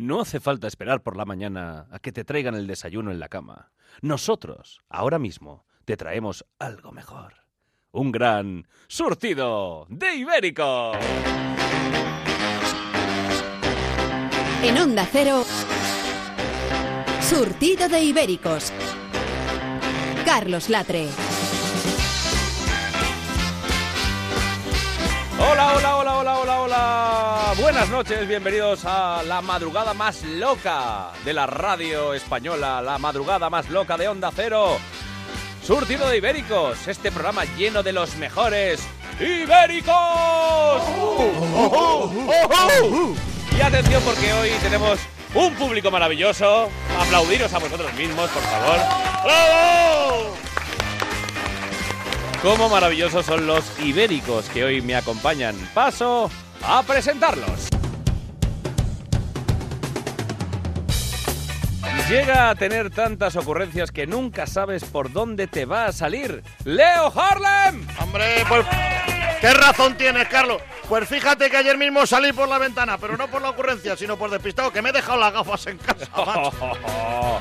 No hace falta esperar por la mañana a que te traigan el desayuno en la cama. Nosotros, ahora mismo, te traemos algo mejor. Un gran surtido de ibérico. En Onda Cero, Surtido de Ibéricos. Carlos Latre. Hola, hola, hola, hola, hola, hola. Buenas noches, bienvenidos a la madrugada más loca de la radio española, la madrugada más loca de Onda Cero. Surtido de Ibéricos, este programa lleno de los mejores Ibéricos. Y atención porque hoy tenemos un público maravilloso. Aplaudiros a vosotros mismos, por favor. ¡Bravo! Cómo maravillosos son los ibéricos que hoy me acompañan. Paso a presentarlos. Llega a tener tantas ocurrencias que nunca sabes por dónde te va a salir. ¡Leo Harlem! Hombre, pues... ¿Qué razón tienes, Carlos? Pues fíjate que ayer mismo salí por la ventana, pero no por la ocurrencia, sino por despistado, que me he dejado las gafas en casa, macho.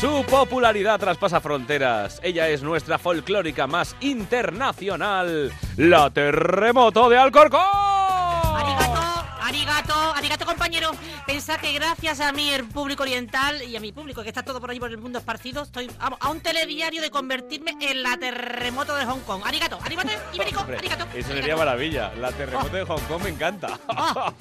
Su popularidad traspasa fronteras. Ella es nuestra folclórica más internacional, la Terremoto de Alcorcón. Arigato, arigato, arigato compañero. Pensa que gracias a mí, el público oriental y a mi público que está todo por ahí por el mundo esparcido, estoy vamos, a un telediario de convertirme en la terremoto de Hong Kong. Arigato, arigato, ibérico, Hombre, arigato. Eso arigato. sería maravilla. La terremoto de Hong Kong me encanta. Ah.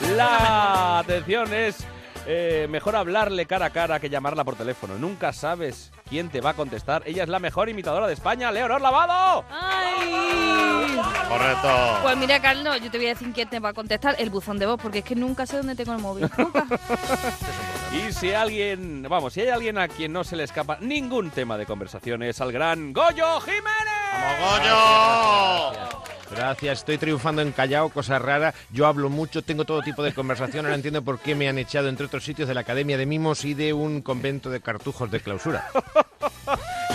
La atención es eh, mejor hablarle cara a cara que llamarla por teléfono. Nunca sabes quién te va a contestar. Ella es la mejor imitadora de España, Leonor Lavado. ¡Ay! Correcto. Pues mira, Carlos, yo te voy a decir quién te va a contestar el buzón de voz, porque es que nunca sé dónde tengo el móvil. Nunca. Y si alguien, vamos, si hay alguien a quien no se le escapa ningún tema de conversación es al gran Goyo Jiménez. ¡Vamos, Goyo! Gracias, estoy triunfando en Callao, cosa rara. Yo hablo mucho, tengo todo tipo de conversación. Ahora entiendo por qué me han echado, entre otros sitios, de la Academia de Mimos y de un convento de cartujos de clausura.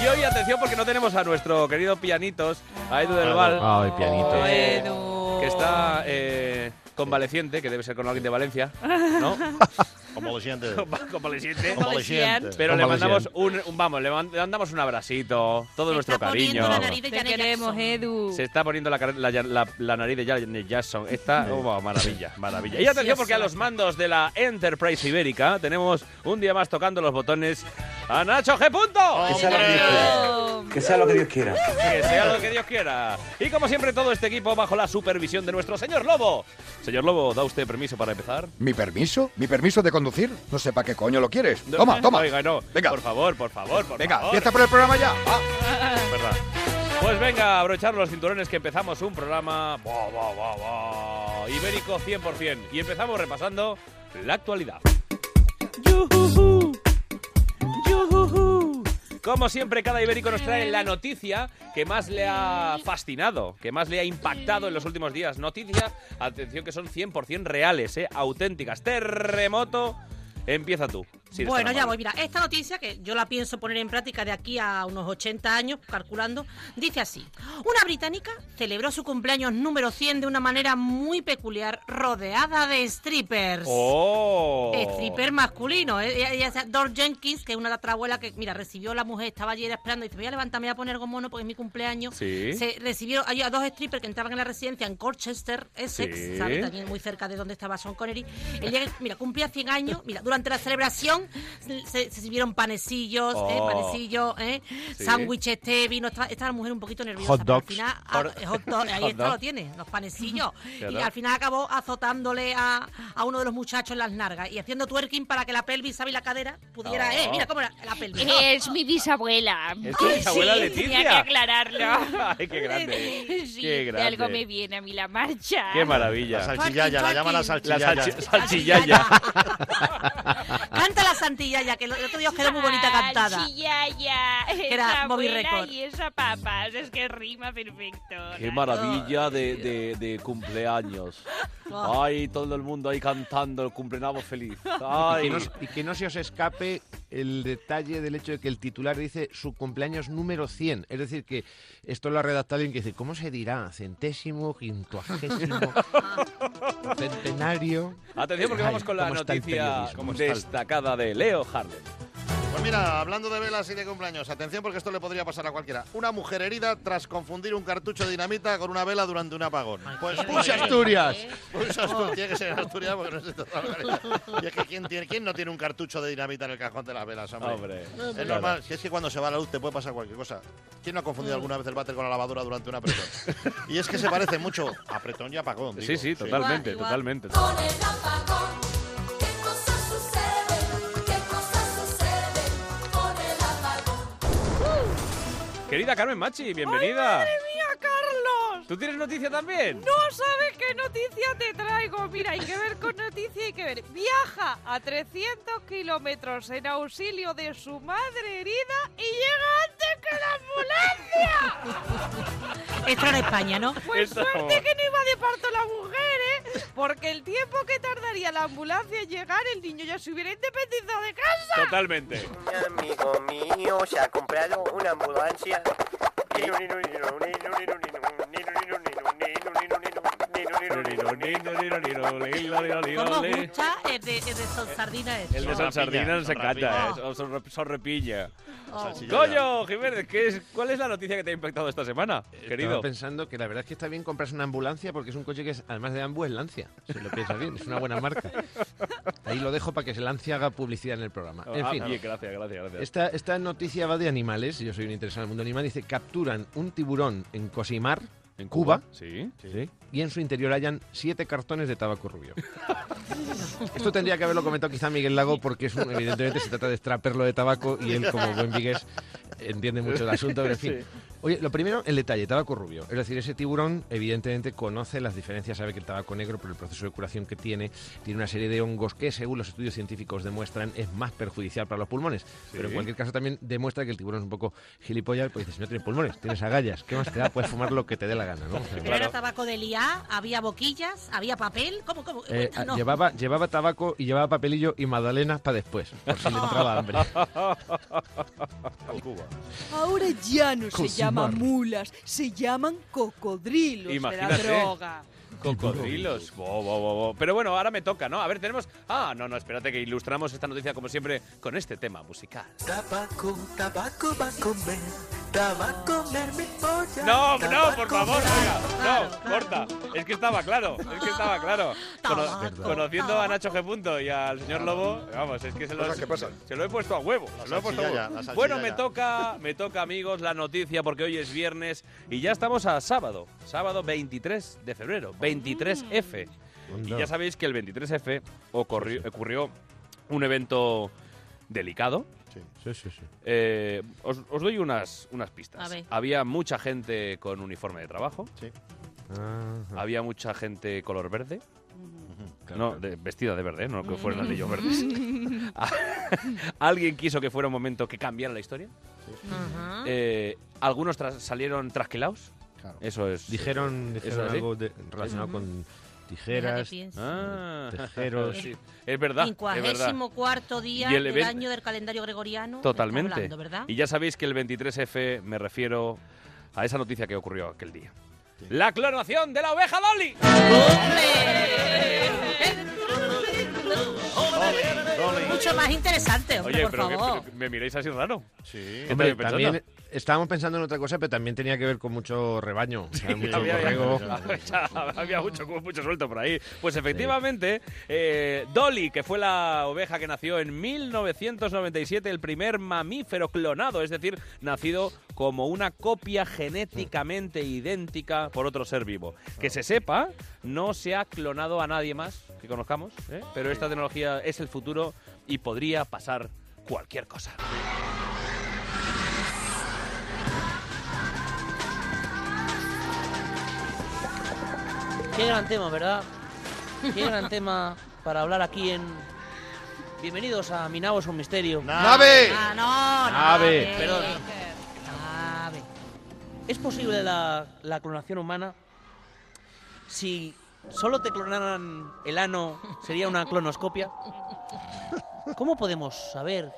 Y hoy atención porque no tenemos a nuestro querido pianitos, a Edu del Val, Ay, pianito. Edu. que está eh, convaleciente, que debe ser con alguien de Valencia, ¿no? Como lo convaleciente. Como lo sientes. Pero le mandamos un, un- vamos, le, man- le mandamos un abracito, todo Se nuestro está poniendo cariño. la nariz de Te Janet queremos. Edu. Se está poniendo la, car- la, la- la nariz de Janet Jackson. Está, oh, maravilla, maravilla. Y atención porque a los mandos de la Enterprise Ibérica tenemos un día más tocando los botones a Nacho G. Punto. Que sea lo que Dios quiera. Que sea lo que Dios quiera. Y como siempre, todo este equipo bajo la supervisión de nuestro señor Lobo. Señor Lobo, ¿da usted permiso para empezar? ¿Mi permiso? ¿Mi permiso de conducir? No sé para qué coño lo quieres. Toma, toma. Oiga, no. Venga. Por favor, por favor, por Venga, favor. empieza por el programa ya. Va. verdad. Pues venga, abrochar los cinturones que empezamos un programa buah, buah, buah, ibérico 100%. Y empezamos repasando la actualidad. Yujujú, yujujú. Como siempre, cada ibérico nos trae la noticia que más le ha fascinado, que más le ha impactado en los últimos días. Noticias, atención, que son 100% reales, ¿eh? auténticas. Terremoto, empieza tú. Bueno, ya voy. Mira, esta noticia, que yo la pienso poner en práctica de aquí a unos 80 años, calculando, dice así. Una británica celebró su cumpleaños número 100 de una manera muy peculiar, rodeada de strippers. ¡Oh! Stripper masculino. ¿eh? Ella, ella Dor Jenkins, que es una abuela que, mira, recibió a la mujer, estaba ayer esperando y dice, voy a levantarme a poner algo mono porque es mi cumpleaños. Sí. Se recibió hay a dos strippers que entraban en la residencia en Colchester, Essex, Sí. ¿sabes? También muy cerca de donde estaba Sean Connery. El día que, mira, cumplía 100 años, mira, durante la celebración se, se sirvieron panecillos, ¿eh? Oh. panecillos, ¿eh? Sí. sándwiches, té, vino. Estaba, estaba la mujer un poquito nerviosa. Hot pero al dogs. final, ah, Hot- hot dog, ahí hot está dog. lo tiene, los panecillos. y al final acabó azotándole a, a uno de los muchachos en las nargas y haciendo twerking para que la pelvis, ¿sabes? Y la cadera pudiera, Oh. eh, mira cómo era la pelvis. Es mi bisabuela. ¿Es tu bisabuela Sí, Leticia? Tenía que aclararlo. ¡Ay, qué grande! Sí, ¡Qué de grande! algo me viene a mí la marcha. ¡Qué maravilla! La salchillaya, la llaman la La salchillaya. salchi- salchillaya. Canta la santillaya, que el otro día os quedó muy bonita cantada. Salchillaya. era abuela Record. Y esa papas. Es que rima perfecto. ¡Qué maravilla de, de- de cumpleaños! ¡Ay, todo el mundo ahí cantando el cumpleaños feliz! Y ¡Ay! que, no, y que no se os escape el detalle del hecho de que el titular dice su cumpleaños número 100. Es decir, que esto lo ha redactado alguien que dice, ¿cómo se dirá? Centésimo, quincuagésimo, centenario. Atención porque vamos con la noticia periodismo, de Leo Harden. Pues mira, hablando de velas y de cumpleaños, atención porque esto le podría pasar a cualquiera. Una mujer herida tras confundir un cartucho de dinamita con una vela durante un apagón. Pues ¡Push Asturias! Pues Asturias, tiene que ser en Asturias porque no sé toda la localidad. Y es que ¿quién, tiene, ¿quién no tiene un cartucho de dinamita en el cajón de las velas, hombre? Hombre. Es normal, si es que cuando se va la luz te puede pasar cualquier cosa. ¿Quién no ha confundido alguna vez el váter con la lavadora durante un apretón? Y es que se parece mucho a apretón y apagón. digo. Sí, sí, totalmente, Igual, totalmente. Con el apagón, Querida Carmen Machi, bienvenida. ¡Mía, Carlos! ¿Tú tienes noticia también? No sabes qué noticia te traigo. Mira, hay que ver con noticia, hay que ver. Viaja a 300 kilómetros en auxilio de su madre herida y llega antes que la ambulancia. Esto era España, ¿no? Pues Esto- suerte que no iba de parto la mujer. Porque el tiempo que tardaría la ambulancia en llegar, el niño ya se hubiera independizado de casa. Totalmente. Un amigo mío se ha comprado una ambulancia. Es de, Sardina. El de Son son se encanta. ¿eh? Son- son rep- son repilla. Oh. Coño, Jiménez, ¿qué es, ¿cuál es la noticia que te ha impactado esta semana, querido? Estaba pensando que la verdad es que está bien comprarse una ambulancia porque es un coche que es, además de ambu, es Lancia. Si lo piensas bien, es una buena marca. Ahí lo dejo para que se Lancia haga publicidad en el programa. En Ah, fin. bien, gracias, gracias, gracias. Esta, esta noticia va de animales, yo soy un interesado en el mundo animal, dice capturan un tiburón en Cosimar, en Cuba, Sí. Sí. y en su interior hallan siete cartones de tabaco rubio. Esto tendría que haberlo comentado quizá Miguel Lago porque es un- evidentemente se trata de extraperlo de tabaco y él como buen vigués entiende mucho el asunto, pero en fin. Oye, lo primero, el detalle, tabaco rubio. Es decir, ese tiburón evidentemente conoce las diferencias, sabe que el tabaco negro, por el proceso de curación que tiene, tiene una serie de hongos que, según los estudios científicos demuestran, es más perjudicial para los pulmones. Pero en cualquier caso también demuestra que el tiburón es un poco gilipollas, pues dice, si no tienes pulmones, tienes agallas, ¿qué más te da? Puedes fumar lo que te dé la gana, ¿no? O sea, Pero era tabaco de liá, había boquillas, había papel. ¿Cómo, cómo? Eh, No. llevaba, llevaba tabaco y llevaba papelillo y magdalenas para después, por si le entraba hambre. Ahora ya no se Cosimar. llaman mulas, se llaman cocodrilos Imagínate. de la droga. Cocodrilos. Bo, bo, bo, bo. Pero bueno, ahora me toca, ¿no? A ver, tenemos... Ah, no, no, espérate que ilustramos esta noticia como siempre con este tema musical. Tabaco, tabaco va a comer, tabaco a comer mi polla. No, no, por favor, oiga, no, corta. Es que estaba claro, es que estaba claro. Cono- Tabaco, conociendo a Nacho G. Punto y al señor Lobo, vamos, es que se lo, se lo he puesto a huevo. Se lo he puesto a huevo. bueno, me ya. toca, me toca, amigos, la noticia porque hoy es viernes y ya estamos a sábado, sábado 23 de febrero, 23F. Y ya sabéis que el 23F ocurrió, ocurrió un evento delicado. Sí, sí, sí. Eh, os, os doy unas, unas pistas. Había mucha gente con uniforme de trabajo. Ajá. Había mucha gente color verde. Claro, No, de- vestida de verde, ¿eh? no que fueran anillos verdes. Alguien quiso que fuera un momento que cambiara la historia. Ajá. Eh, algunos salieron trasquilados. Claro. Eso es. Dijeron, algo de- relacionado con tijeras. Ah, tejeros. sí. Es verdad. Es verdad. Quincuagésimo cuarto día Y el del event- año del calendario gregoriano. Totalmente. está hablando, ¿verdad? Y ya sabéis que el 23F me refiero a esa noticia que ocurrió aquel día. La clonación de la oveja Dolly. Mucho más interesante, hombre, Oye, por pero, que- favor. pero me miráis así raro. Sí. ¿Qué Hombre, también estábamos pensando en otra cosa, pero también tenía que ver con mucho rebaño, o sea, mucho había- había mucho, mucho suelto por ahí. Pues efectivamente, eh, Dolly, que fue la oveja que nació en 1997, el primer mamífero clonado, es decir, nacido como una copia genéticamente idéntica por otro ser vivo. Que se sepa, no se ha clonado a nadie más que conozcamos, ¿eh? pero esta tecnología es el futuro y podría pasar cualquier cosa. Qué gran tema, ¿verdad? Qué gran tema para hablar aquí en... Bienvenidos a Mi Nabo es un misterio. ¡Nave! Ah, no, Nave. nave. Perdón. Nave. ¿Es posible la, la clonación humana? Si solo te clonaran el ano, ¿sería una clonoscopia? ¿Cómo podemos saber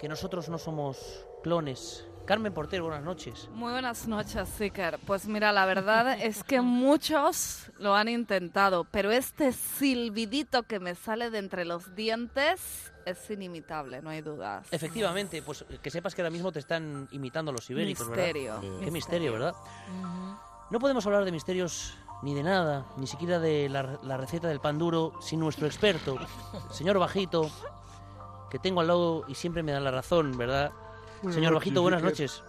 que nosotros no somos clones. Carmen Portero, buenas noches. Muy buenas noches, Zicker. Pues mira, la verdad es que muchos lo han intentado, pero este silbidito que me sale de entre los dientes es inimitable, no hay dudas. Efectivamente, pues que sepas que ahora mismo te están imitando los ibéricos, Misterio. ¿verdad? Qué misterio, ¿verdad? No podemos hablar de misterios ni de nada, ni siquiera de la, la receta del pan duro, sin nuestro experto, señor Bajito, que tengo al lado y siempre me da la razón, ¿verdad? Buenas señor noches, Bajito, buenas noches.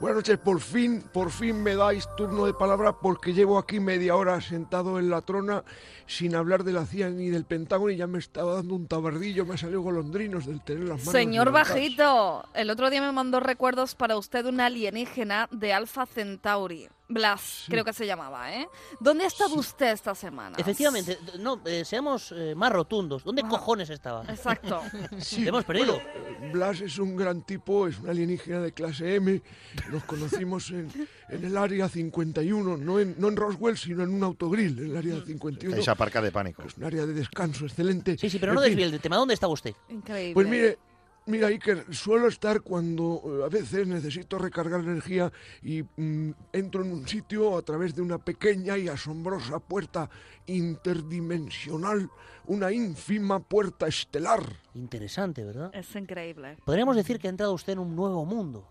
Buenas noches, por fin, por fin me dais turno de palabra porque llevo aquí media hora sentado en la trona sin hablar de la CIA ni del Pentágono y ya me estaba dando un tabardillo, me ha salido golondrinos del tener las manos Señor levantadas. Bajito, el otro día me mandó recuerdos para usted de una alienígena de Alpha Centauri. Blas, creo que se llamaba, ¿eh? ¿Dónde ha estado usted esta semana? Efectivamente, no, eh, seamos eh, más rotundos. ¿Dónde cojones estaba? Exacto. Sí, Te hemos perdido. bueno, Blas es un gran tipo, es un alienígena de clase M. Nos conocimos en, en el área 51, no en, no en Roswell, sino en un autogrill, en el área 51. Ahí se aparca de pánico. Es un área de descanso excelente. Sí, sí, pero En no fin, desvíe el tema. ¿Dónde está usted? Increíble. Pues mire, mira Iker, suelo estar cuando eh, a veces necesito recargar energía y mm, entro en un sitio a través de una pequeña y asombrosa puerta interdimensional, una ínfima puerta estelar. Interesante, ¿verdad? Es increíble. Podríamos decir que ha entrado usted en un nuevo mundo.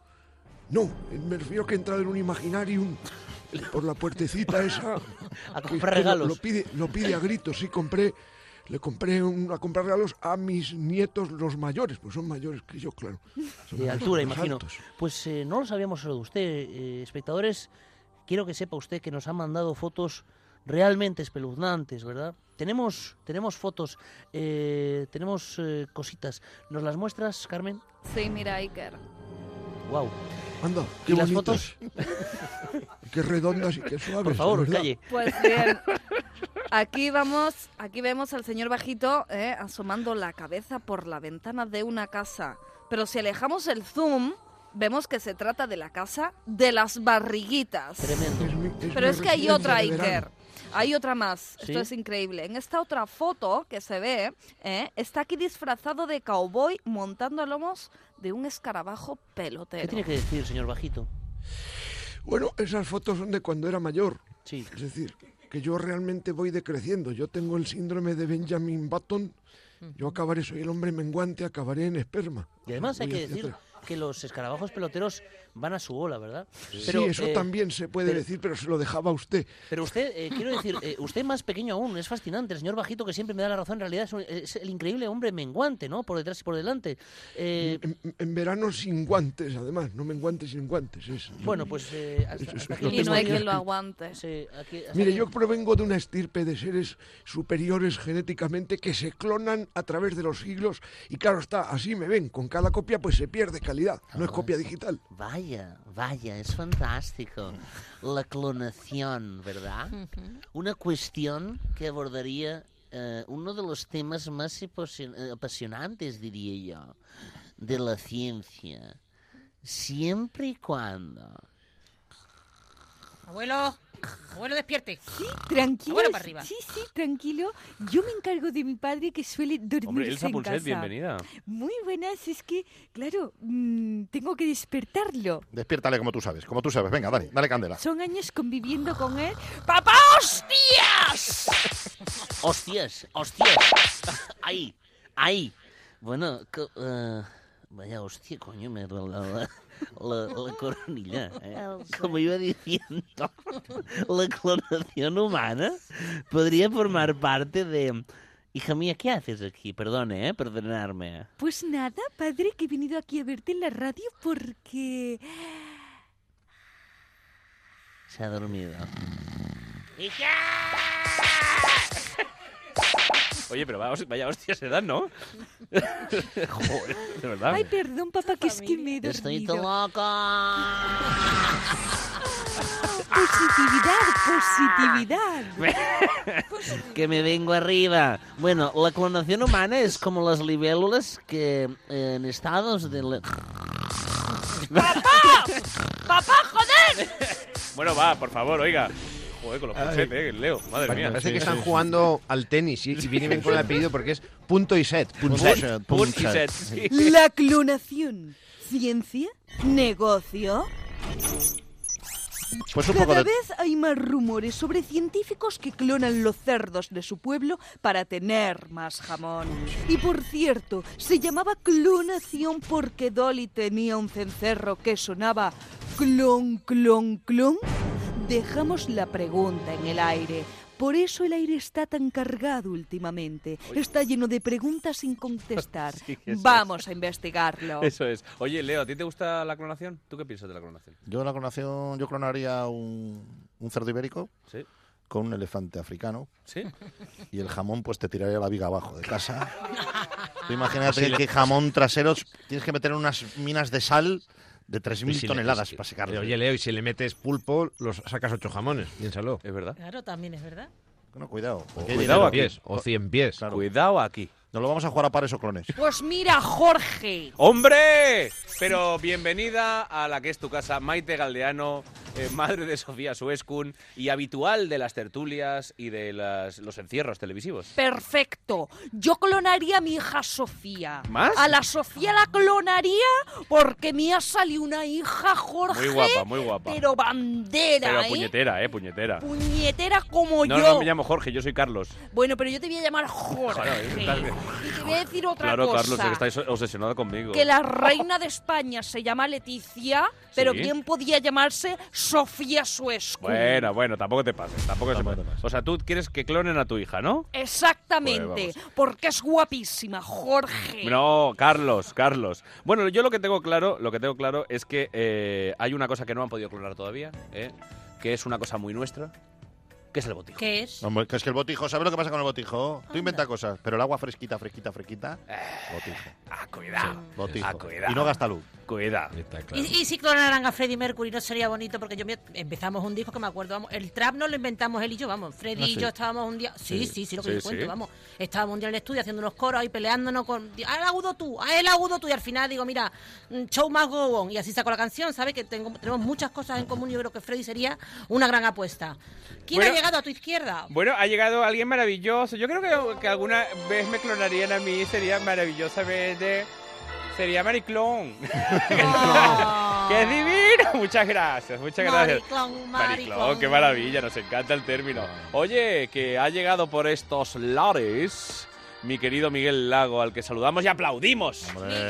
No, me refiero que he entrado en un imaginarium por la puertecita esa. A comprar lo- regalos. Lo, pide, lo pide a gritos, sí, compré. Le compré un- a comprar regalos a mis nietos, los mayores, pues son mayores que yo, claro. Son de altura, imagino. altos. Pues eh, no lo sabíamos solo de usted, eh, espectadores. Quiero que sepa usted que nos han mandado fotos realmente espeluznantes, ¿verdad? Tenemos, tenemos fotos, eh, tenemos eh, cositas. ¿Nos las muestras, Carmen? Sí, mira, Iker. Wow. Anda, qué ¿Y las bonitas. qué redondas y qué suaves. Por favor, calle. Pues bien, aquí vamos, aquí vemos al señor Bajito eh, asomando la cabeza por la ventana de una casa. Pero si alejamos el zoom, vemos que se trata de la casa de las barriguitas. Tremendo. Es mi- es Pero es que hay otra. Iker. Hay otra más. ¿Sí? Esto es increíble. En esta otra foto que se ve, eh, está aquí disfrazado de cowboy montando a lomos de un escarabajo pelotero. ¿Qué tiene que decir, señor Bajito? Bueno, esas fotos son de cuando era mayor. Sí. Es decir, que yo realmente voy decreciendo. Yo tengo el síndrome de Benjamin Button. Yo acabaré, soy el hombre menguante, acabaré en esperma. Y además hay que decir que los escarabajos peloteros van a su ola, ¿verdad? sí, eso eh, también se puede pero- decir, pero se lo dejaba a usted. Pero usted, eh, quiero decir, eh, usted más pequeño aún, es fascinante. El señor Bajito, que siempre me da la razón, en realidad es, un- es el increíble hombre menguante, ¿no? Por detrás y por delante. Eh, En, en verano sin guantes, además, no menguantes sin guantes. Es, bueno, pues eh, hasta, hasta aquí Y no hay quien lo aguante. Sí, aquí- hasta Mire, aquí- yo provengo de una estirpe de seres superiores genéticamente que se clonan a través de los siglos y claro está, así me ven, con cada copia pues se pierde calidad, no es copia digital. Vaya, vaya, es fantástico. La clonación, ¿verdad? Una cuestión que abordaría eh, uno de los temas más eh, apasionantes, diría yo, de la ciencia. Siempre y cuando Abuelo, abuelo, despierte. Tranquilo. Abuelo para arriba. Sí, sí, tranquilo. Yo me encargo de mi padre que suele dormirse Hombre, Elsa en Pulset, casa. bienvenida. Muy buenas, es que, claro, mm, tengo que despertarlo. Despiértale como tú sabes, como tú sabes. Venga, dale, dale candela. Son años conviviendo con él. ¡Papá, hostias! Hostias, hostias. Ahí, ahí. Bueno, eh, vaya hostia, coño, me duele la, la, la coronilla. ¿eh? Como iba diciendo, la clonación humana podría formar parte de... Hija mía, ¿qué haces aquí? Perdone, ¿eh? Perdonarme. Pues nada, padre, que he venido aquí a verte en la radio porque... Se ha dormido. Oye, pero vaya, vaya hostia se dan, ¿no? Joder, de verdad. Ay, perdón, papá, que es que me he Estoy dormido. loco. Positividad, positividad. que me vengo arriba. Bueno, la clonación humana es como las libélulas que eh, en estados de... ¡Papá! ¡Papá, joder! Bueno, va, por favor, oiga. Joder, con los Ay. puchetes, eh, Leo. Madre mía. Parece que están jugando al tenis y, y viene bien con el apellido porque es punto y set. Punto Punset, y set. punt i set, sí. La clonación. ¿Ciencia? ¿Negocio? Pues un Cada poco de... vez hay más rumores sobre científicos que clonan los cerdos de su pueblo para tener más jamón. Y por cierto, se llamaba clonación porque Dolly tenía un cencerro que sonaba clon, clon, clon. Dejamos la pregunta en el aire. Por eso el aire está tan cargado últimamente. Está lleno de preguntas sin contestar. Sí, eso es. Vamos a investigarlo. Eso es. Oye, Leo, ¿a ti te gusta la clonación? ¿Tú qué piensas de la clonación? Yo la clonación, yo clonaría un, un cerdo ibérico Sí. con un elefante africano ¿Sí? y el jamón pues te tiraría la viga abajo de casa. Tú imagínate Sí, que jamón traseros tienes que meter en unas minas de sal de Y 3.000 si toneladas para secarlo. Oye, Leo, y si le metes pulpo, los sacas ocho jamones. Piénsalo. Es verdad. Claro, también es verdad. No, cuidado. O Cuidado cien aquí. pies, o cien pies. Claro. Cuidado aquí. Nos lo vamos a jugar a pares o clones. Pues mira, Jorge. ¡Hombre! Pero bienvenida a la que es tu casa, Maite Galdeano, eh, madre de Sofía Suescun y habitual de las tertulias y de las- los encierros televisivos. Perfecto. Yo clonaría a mi hija Sofía. ¿Más? A la Sofía la clonaría porque me ha salido una hija, Jorge. Muy guapa, muy guapa. Pero bandera, Pero ¿eh? puñetera, ¿eh? Puñetera. Puñetera como No, yo. no me llamo Jorge, yo soy Carlos. Bueno, pero yo te voy a llamar Jorge. Y te voy a decir otra Claro, cosa. Carlos, es que estáis obsesionado conmigo. Que la reina de España se llama Leticia, pero Sí. bien podía llamarse Sofía Suescu. Bueno, bueno, tampoco te pases, tampoco te pases. O sea, tú quieres que clonen a tu hija, ¿no? Exactamente, Pues porque es guapísima, Jorge. No, Carlos, Carlos. Bueno, yo lo que tengo claro, lo que tengo claro es que eh, hay una cosa que no han podido clonar todavía, ¿eh? que es una cosa muy nuestra, que es el botijo. ¿Qué es? Hombre, que es que el botijo, ¿sabes lo que pasa con el botijo? Tú inventa cosas, pero el agua fresquita, fresquita, fresquita, botijo. Ah, cuidado. Botijo. Ah, cuidado. Y no gasta luz. Cuidado. ¿Y, y si clonaran a Freddie Mercury no sería bonito? Porque yo me- empezamos un disco que me acuerdo, vamos, el trap no lo inventamos él y yo, vamos. Freddie Ah, y yo estábamos un día. Sí, Sí. sí, sí, lo que Sí, yo cuento, sí. vamos. Estábamos un día en el estudio haciendo unos coros ahí peleándonos con. ¡Ah, el agudo tú! ¡Ah, el agudo tú! Y al final digo, mira, mm, show más go on. Y así saco la canción, ¿sabes? Que tengo, tenemos muchas cosas en común y yo creo que Freddie sería una gran apuesta. ¿Quién Bueno. ha llegado a tu izquierda? Bueno, ha llegado alguien maravilloso. Yo creo que, que alguna vez me clonarían a mí, sería maravillosamente... Sería Mariclón. ¡Qué divino! Muchas gracias, muchas gracias. Mariclón, Mariclón, mariclón. qué maravilla, nos encanta el término. Oye, que ha llegado por estos lares mi querido Miguel Lago, al que saludamos y aplaudimos. Buenas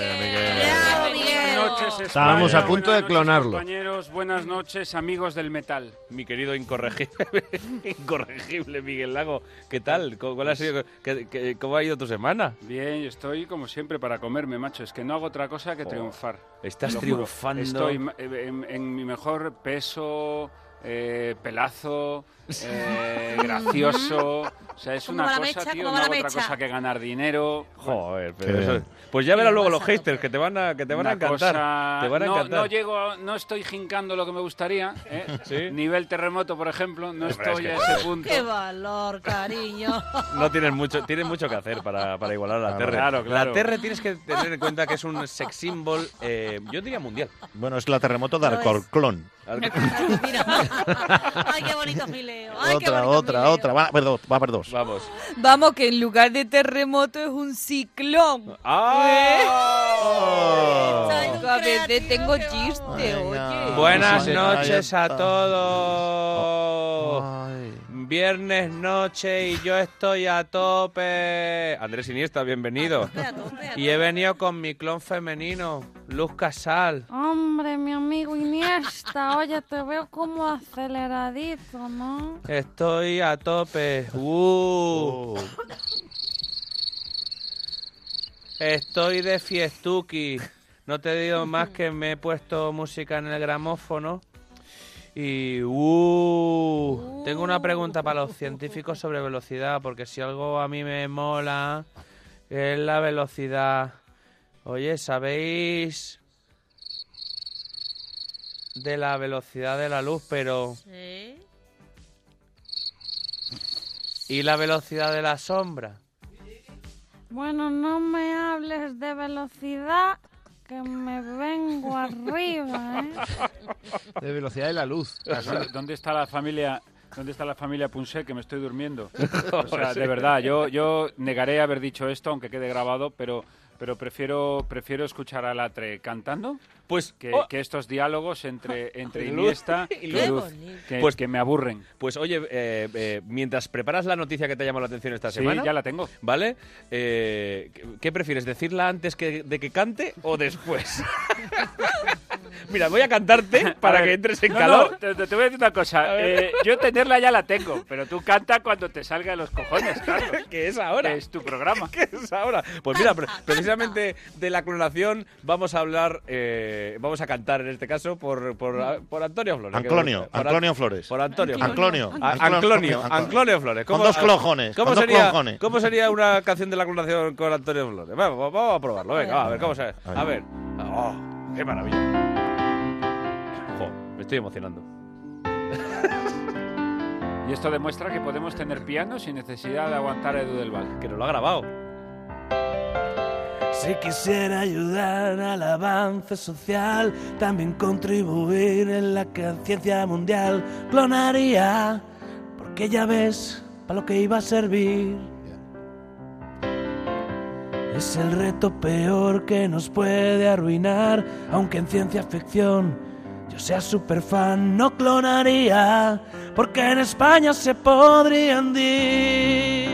noches, España. Estábamos a punto de clonarlo. compañeros, buenas noches, amigos del metal. Mi querido incorregible, incorregible Miguel Lago, ¿qué tal? ¿Cómo, cuál ha sido- qué- qué- cómo ha ido tu semana? Bien, estoy como siempre para comerme, macho. Es que no hago otra cosa que Oh, triunfar. estás juro. triunfando. Estoy eh, en, en mi mejor peso, eh, pelazo, eh, gracioso. O sea, es ¿Cómo una cosa, mecha? tío. ¿Cómo No va hago la otra mecha? cosa que ganar dinero. Joder, pero eso- pues ya verás luego los haters que te van a, que te van a encantar. cosa- Te van a no, encantar. no llego, a- no estoy jincando lo que me gustaría. ¿eh? ¿Sí? Nivel terremoto, por ejemplo, no estoy es a que- ese punto. ¡Qué valor, cariño! No tienes mucho, tienes mucho que hacer para, para igualar a la Terre. claro, claro. La Terre tienes que tener en cuenta que es un sex symbol, eh, yo diría mundial. Bueno, es la terremoto de. Alcorclón. Mira. ¡Ay, qué bonito fileo! ¡Ay, qué Otra, bonito otra, otra. Va, dos, va haber dos. Vamos. Vamos, que en lugar de terremoto es un ciclón. ¡Ah! Soy un A veces tengo qué chiste, Venga. oye. Buenas noches a todos. Ay. Viernes noche y yo estoy a tope. Andrés Iniesta, bienvenido. A tope, a tope, a Y he venido con mi clon femenino, Luz Casal. Hombre, mi amigo Iniesta, oye, te veo como aceleradito, ¿no? Estoy a tope. Uh. Oh. Estoy de fiestuki. No te digo más que me he puesto música en el gramófono. Y uh, tengo una pregunta para los científicos sobre velocidad, porque si algo a mí me mola es la velocidad. Oye, ¿sabéis de la velocidad de la luz, pero Sí. ¿y la velocidad de la sombra? Bueno, no me hables de velocidad, que me vengo arriba, ¿eh? De velocidad de la luz. ¿Dónde- ¿Dónde está la familia ¿Dónde está la familia Punset que me estoy durmiendo? O sea, de verdad, yo, yo negaré haber dicho esto, aunque quede grabado, pero, pero prefiero, prefiero escuchar a Latre cantando pues, que, oh. que estos diálogos entre, entre Iniesta y Luz. Que, Pues- que me aburren. Pues oye, eh, eh, mientras preparas la noticia que te ha llamado la atención esta Sí, semana... ya la tengo. ¿Vale? Eh, ¿qué- ¿Qué prefieres, decirla antes que, de que cante o después? Mira, voy a cantarte para A que entres en no, calor. no, te, te voy a decir una cosa. Eh, yo tenerla ya la tengo, pero tú canta cuando te salga de los cojones, Carlos. que es ahora. Que es tu programa. ¿Qué es ahora? Pues mira, pre- precisamente de la clonación vamos a hablar, eh, vamos a cantar en este caso por, por, por Antonio Flores. Anclonio, Por An- Anclonio Flores. Por Antonio. Anclonio. Anclonio. Anclonio, Flores. Con dos clojones, ¿Cómo con dos sería, clojones. ¿Cómo sería una canción de la clonación con Antonio Flores? Vamos, vamos a probarlo, venga, a ver cómo se. A ver. Oh, qué maravilla. Estoy emocionando. Y esto demuestra que podemos tener piano sin necesidad de aguantar a Edu del Val. Que nos lo ha grabado. Si quisiera ayudar al avance social, también contribuir en la conciencia mundial, clonaría, porque ya ves para lo que iba a servir. Es el reto peor que nos puede arruinar, aunque en ciencia ficción yo sea super fan, no clonaría, porque en España se podrían dir.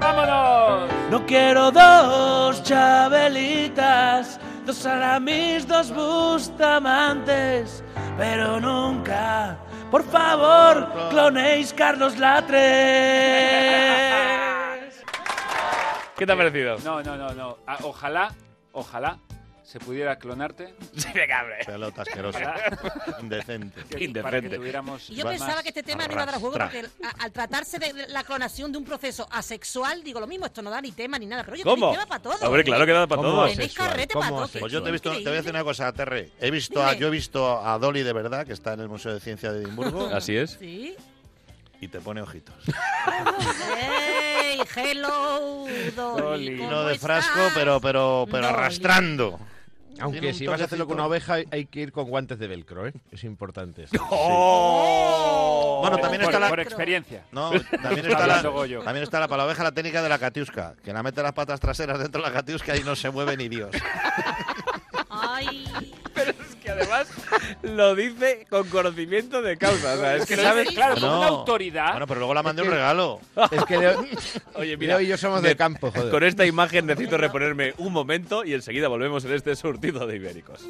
¡Vámonos! No quiero dos chabelitas, dos aramis, dos bustamantes, pero nunca, por favor, clonéis Carlos Latre. ¿Qué te ha parecido? No, no, no, no. Ah, ojalá, ojalá se pudiera clonarte. Sí, venga, hombre. Pelota asquerosa. Indecente. Que- Para que tuviéramos Y yo pensaba que este tema no iba a dar juego porque a- al tratarse de la clonación de un proceso asexual, digo lo mismo, esto no da ni tema ni nada, pero oye, ¿Cómo? tema para todo. Hombre, claro que da para todo. Tenéis carrete para todo. Pues yo te he visto, te voy a decir una cosa, Terre. He visto a, yo he visto a Dolly de verdad, que está en el Museo de Ciencia de Edimburgo. Así es. Sí. Y te pone ojitos. ¡Hey! ¡Hello! Dolly, Vino ¿cómo de frasco, estás? pero, pero, pero Dolly. arrastrando. Aunque si vas a hacerlo con una oveja hay que ir con guantes de velcro, ¿eh? Es importante. eso. ¡Oh! Bueno, también por, está la... por experiencia. No, también Está la, también está la, para la oveja la técnica de la catiusca, que la mete las patas traseras dentro de la catiusca y no se mueve ni Dios. Ay. Además lo dice con conocimiento de causa. O sea, es que sabes. es- claro, con No. una autoridad. Bueno, pero luego la mandé Es un regalo. Es que Leo, Oye, mira, Leo y yo somos de- de campo, joder. Con esta imagen necesito reponerme un momento y enseguida volvemos en este surtido de ibéricos.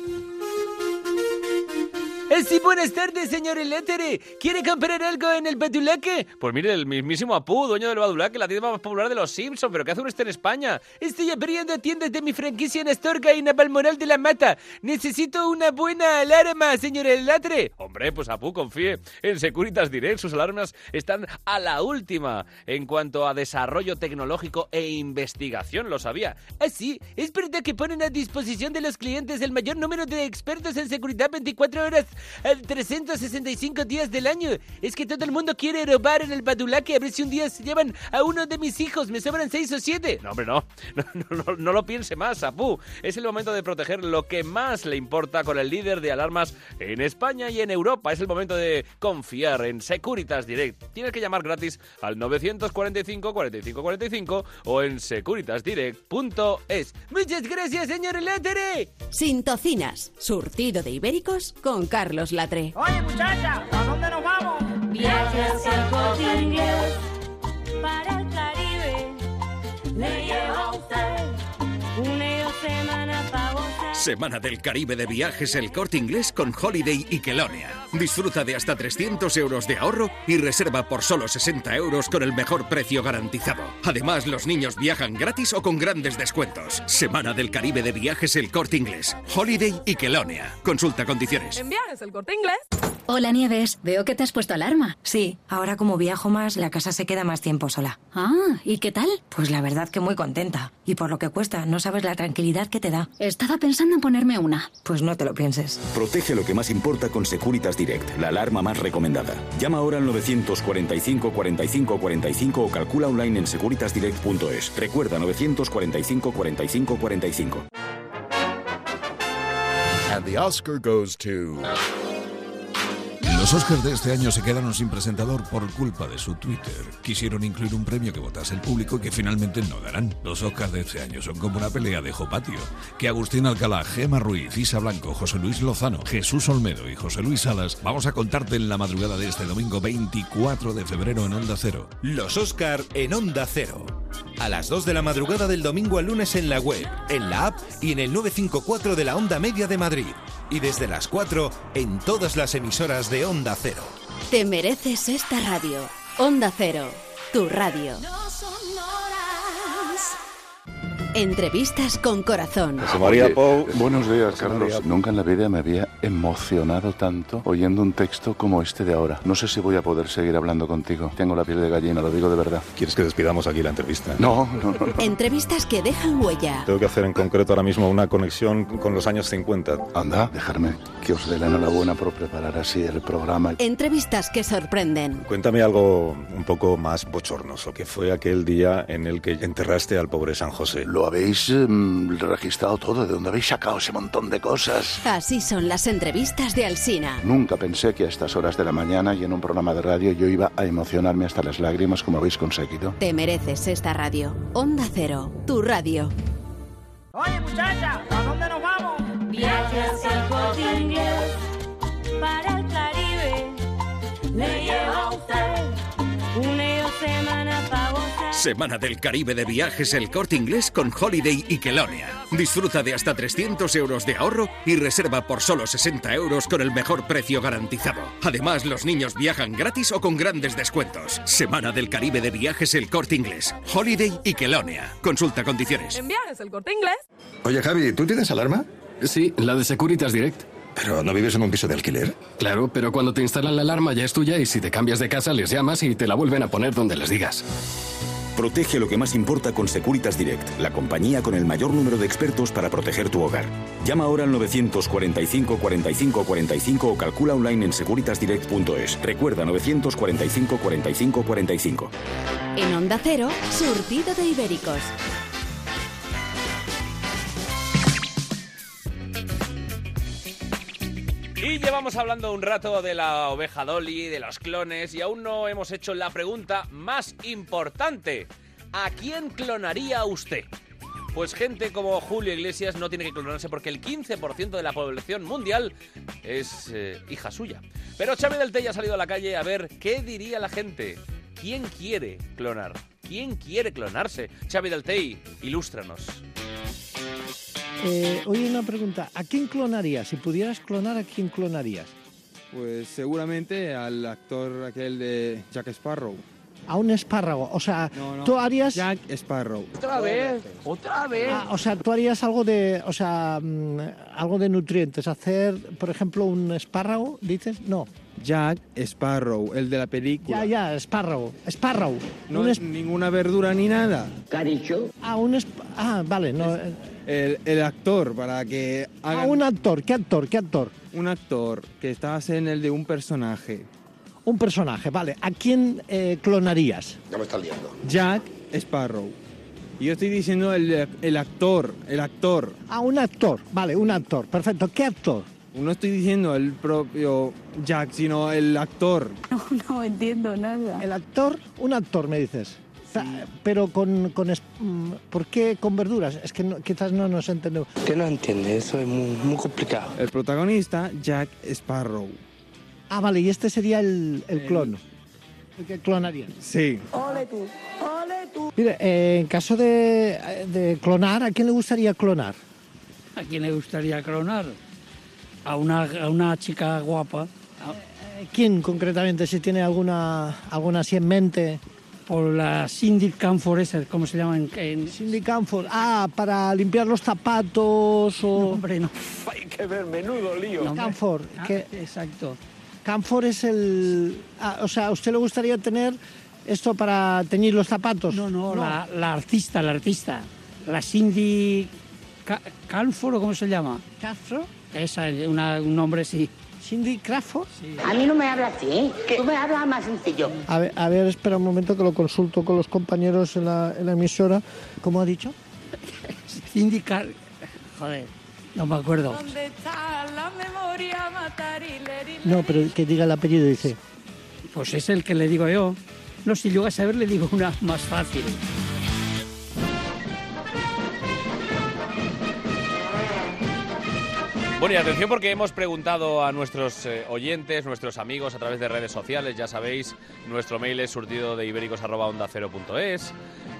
Eh, sí, buenas tardes, señor Elétere. ¿Quiere comprar algo en el Badulaque? Pues mire, el mismísimo Apu, dueño del Badulaque, la tienda más popular de los Simpsons, pero ¿qué hace usted en España? Estoy abriendo tiendas de mi franquicia en Astorga y Navalmoral de la Mata. Necesito una buena alarma, señor Elatre. Hombre, pues Apu, confíe en Securitas Direct. Sus alarmas están a la última en cuanto a desarrollo tecnológico e investigación, lo sabía. Ah, sí, es verdad que ponen a disposición de los clientes el mayor número de expertos en seguridad 24 horas al 365 días del año. Es que todo el mundo quiere robar en el Badulaque a ver si un día se llevan a uno de mis hijos. Me sobran seis o siete. No, hombre, no. No, no, no, no lo piense más, Apu. Es el momento de proteger lo que más le importa con el líder de alarmas en España y en Europa. Es el momento de confiar en Securitas Direct. Tienes que llamar gratis al 945 45 45 o en securitasdirect.es. Muchas gracias, señor Elatre. Sin tocinas, surtido de ibéricos con Carlos Latre. Oye, muchacha, ¿a dónde nos vamos? Viajes al Corte Inglés para el Caribe. Le lleva a usted una semana. Semana del Caribe de viajes El Corte Inglés con Holiday y Kelonia. Disfruta de hasta 300 euros de ahorro y reserva por solo 60 euros con el mejor precio garantizado. Además, los niños viajan gratis o con grandes descuentos. Semana del Caribe de viajes El Corte Inglés. Holiday y Kelonia. Consulta condiciones. En viajes el corte inglés. Hola Nieves, veo que te has puesto alarma. Sí, ahora como viajo más, la casa se queda más tiempo sola. Ah, ¿y qué tal? Pues la verdad que muy contenta. Y por lo que cuesta, no sabes la tranquilidad que te da. Estaba pensando en ponerme una. Pues no te lo pienses. Protege lo que más importa con Securitas Direct, la alarma más recomendada. Llama ahora al 945 45 45 o calcula online en securitasdirect.es. Recuerda 945 45 45. And the Oscar goes to Los Oscars de este año se quedaron sin presentador por culpa de su Twitter. Quisieron incluir un premio que votase el público y que finalmente no darán. Los Oscars de este año son como una pelea de patio. Que Agustín Alcalá, Gema Ruiz, Isa Blanco, José Luis Lozano, Jesús Olmedo y José Luis Salas vamos a contarte en la madrugada de este domingo 24 de febrero en Onda Cero. Los Oscar en Onda Cero. A las 2 de la madrugada del domingo al lunes en la web, en la app y en el 954 de la Onda Media de Madrid. Y desde las 4 en todas las emisoras de Onda Cero. Te mereces esta radio. Onda Cero, tu radio. Entrevistas con corazón. José María Pou. Buenos días, José Carlos. María- Nunca en la vida me había emocionado tanto oyendo un texto como este de ahora. No sé si voy a poder seguir hablando contigo. Tengo la piel de gallina, lo digo de verdad. ¿Quieres que despidamos aquí la entrevista? No, no, no. no. Entrevistas que dejan huella. Tengo que hacer en concreto ahora mismo una conexión con los años 50. Anda, dejarme que os dé la enhorabuena por preparar así el programa. Entrevistas que sorprenden. Cuéntame algo un poco más bochornoso, que fue aquel día en el que enterraste al pobre San José. Lo habéis mm, registrado todo, ¿de dónde habéis sacado ese montón de cosas? Así son las entrevistas de Alsina. Nunca pensé que a estas horas de la mañana y en un programa de radio yo iba a emocionarme hasta las lágrimas como habéis conseguido. Te mereces esta radio. Onda Cero, tu radio. Oye, muchacha, ¿a dónde nos vamos? Viaje hacia el corte inglés para el Caribe. Le lleva a usted una dos semanas para gozar. Semana del Caribe de viajes El Corte Inglés con Holiday y Kelonia. Disfruta de hasta 300 euros de ahorro y reserva por solo 60 euros con el mejor precio garantizado. Además, los niños viajan gratis o con grandes descuentos. Semana del Caribe de viajes El Corte Inglés. Holiday y Kelonia. Consulta condiciones. En viajes el corte inglés. Oye, Javi, ¿tú tienes alarma? Sí, la de Securitas Direct. ¿Pero no vives en un piso de alquiler? Claro, pero cuando te instalan la alarma ya es tuya y si te cambias de casa les llamas y te la vuelven a poner donde les digas. Protege lo que más importa con Securitas Direct, la compañía con el mayor número de expertos para proteger tu hogar. Llama ahora al 945 45 45 o calcula online en securitasdirect.es. Recuerda 945 45 45. En Onda Cero, surtido de ibéricos. Y llevamos hablando un rato de la oveja Dolly, de los clones, y aún no hemos hecho la pregunta más importante. ¿A quién clonaría usted? Pues gente como Julio Iglesias no tiene que clonarse porque el 15% de la población mundial es eh, hija suya. Pero Xavi del Tella ha salido a la calle a ver qué diría la gente. ¿Quién quiere clonar? ¿Quién quiere clonarse? Xavi del Tell, ilústranos. Eh, oye, una pregunta. ¿A quién clonarías? Si pudieras clonar, ¿a quién clonarías? Pues seguramente al actor aquel de Jack Sparrow. A un espárrago. O sea, tú harías... Jack Sparrow. Otra vez, otra vez. o sea, tú harías algo de, o sea, mm, algo de nutrientes. Hacer, por ejemplo, un espárrago, dices, no. Jack Sparrow, el de la película. Ya, ya, espárrago, espárrago. No es ninguna verdura ni nada. Ah, un esp- ah, vale, no. eh, El, el actor, para que haga... Ah, un actor, ¿qué actor? ¿Qué actor? Un actor que está en el de un personaje. Un personaje, vale. ¿A quién eh, clonarías? Ya me está liando. Jack Sparrow. Y yo estoy diciendo el, el actor, el actor. Ah, un actor, vale, un actor. Perfecto, ¿qué actor? No estoy diciendo el propio Jack, sino el actor. No, no entiendo nada. ¿El actor? Un actor, me dices. Ta- Pero con, con es- mm, ¿Por qué con verduras? Es que no- quizás no nos entendemos. Usted no entiende, eso es muy, muy complicado. El protagonista, Jack Sparrow. Ah, vale, y este sería el, el clon. El que clonarían. Sí. Ole tú, ole tú. Mire, eh, en caso de, de clonar, ¿a quién le gustaría clonar? ¿A quién le gustaría clonar? A una, a una chica guapa. Eh, ¿Quién concretamente? Si tiene alguna, alguna así en mente. Por la Cindy Camphor, esa, ¿cómo se llama? En, Camphor. Ah, para limpiar los zapatos o... No, hombre, no. Hay que ver, menudo lío. No. Ah, que- Exacto. Camphor es el... ah, o sea, ¿a usted le gustaría tener esto para teñir los zapatos? No, no, La, la artista, la artista. La Cindy Ca- Calfor, ¿o cómo se llama? ¿Castro? Esa, una- un nombre sí. ¿Cindy Crawford? A mí no me hablas así, ¿eh? Tú me hablas más sencillo. A ver, a ver, espera un momento que lo consulto con los compañeros en la, en la emisora. ¿Cómo ha dicho? Cindy Cal... Joder. No me acuerdo. ¿Dónde está la memoria matarileri? No, pero que diga el apellido, dice. Pues es el que le digo yo. No, si llego a saber, le digo una más fácil. Bueno, y atención porque hemos preguntado a nuestros eh, oyentes, nuestros amigos a través de redes sociales, ya sabéis, nuestro mail es surtido de ibéricos onda cero punto es.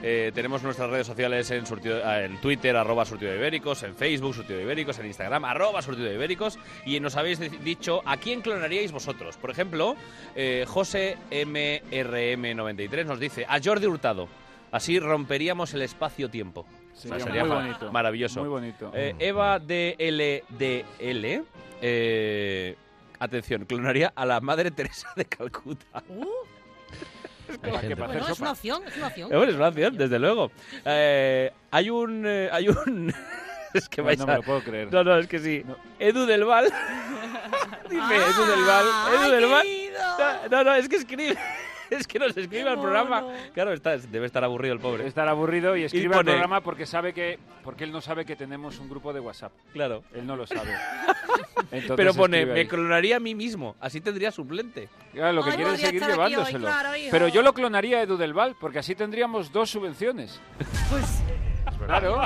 Eh, tenemos nuestras redes sociales en, surtido- ah, en Twitter, arroba surtido de ibéricos, en Facebook, surtido de ibéricos, en Instagram, arroba surtido de ibéricos, y nos habéis dicho a quién clonaríais vosotros. Por ejemplo, eh, José MRM93 nos dice a Jordi Hurtado. Así romperíamos el espacio-tiempo. Sería muy ma- bonito. Maravilloso. Muy bonito. Eh, Eva DLDL. Eh, atención, clonaría a la Madre Teresa de Calcuta. ¿Para qué? ¿Para hacer Bueno, es una opción, es una opción. Eh, bueno, es una opción, desde luego. Eh, hay un... eh, hay un... es que No, vais no a- me lo puedo creer. No, no, es que sí. Edu del Val. Dice Edu del Val. Edu del Val. No, No, no, es que escribe... Es que nos escribe al programa. Claro, está, debe estar aburrido el pobre. Estar aburrido y escribe pone- al programa porque sabe que porque él no sabe que tenemos un grupo de WhatsApp. Claro. Él no lo sabe. Entonces Pero pone, me ahí. clonaría a mí mismo. Así tendría suplente. Claro, lo que Ay, quiere es seguir hoy, llevándoselo. claro. Pero yo lo clonaría a Edu del Val porque así tendríamos dos subvenciones. Pues, Claro.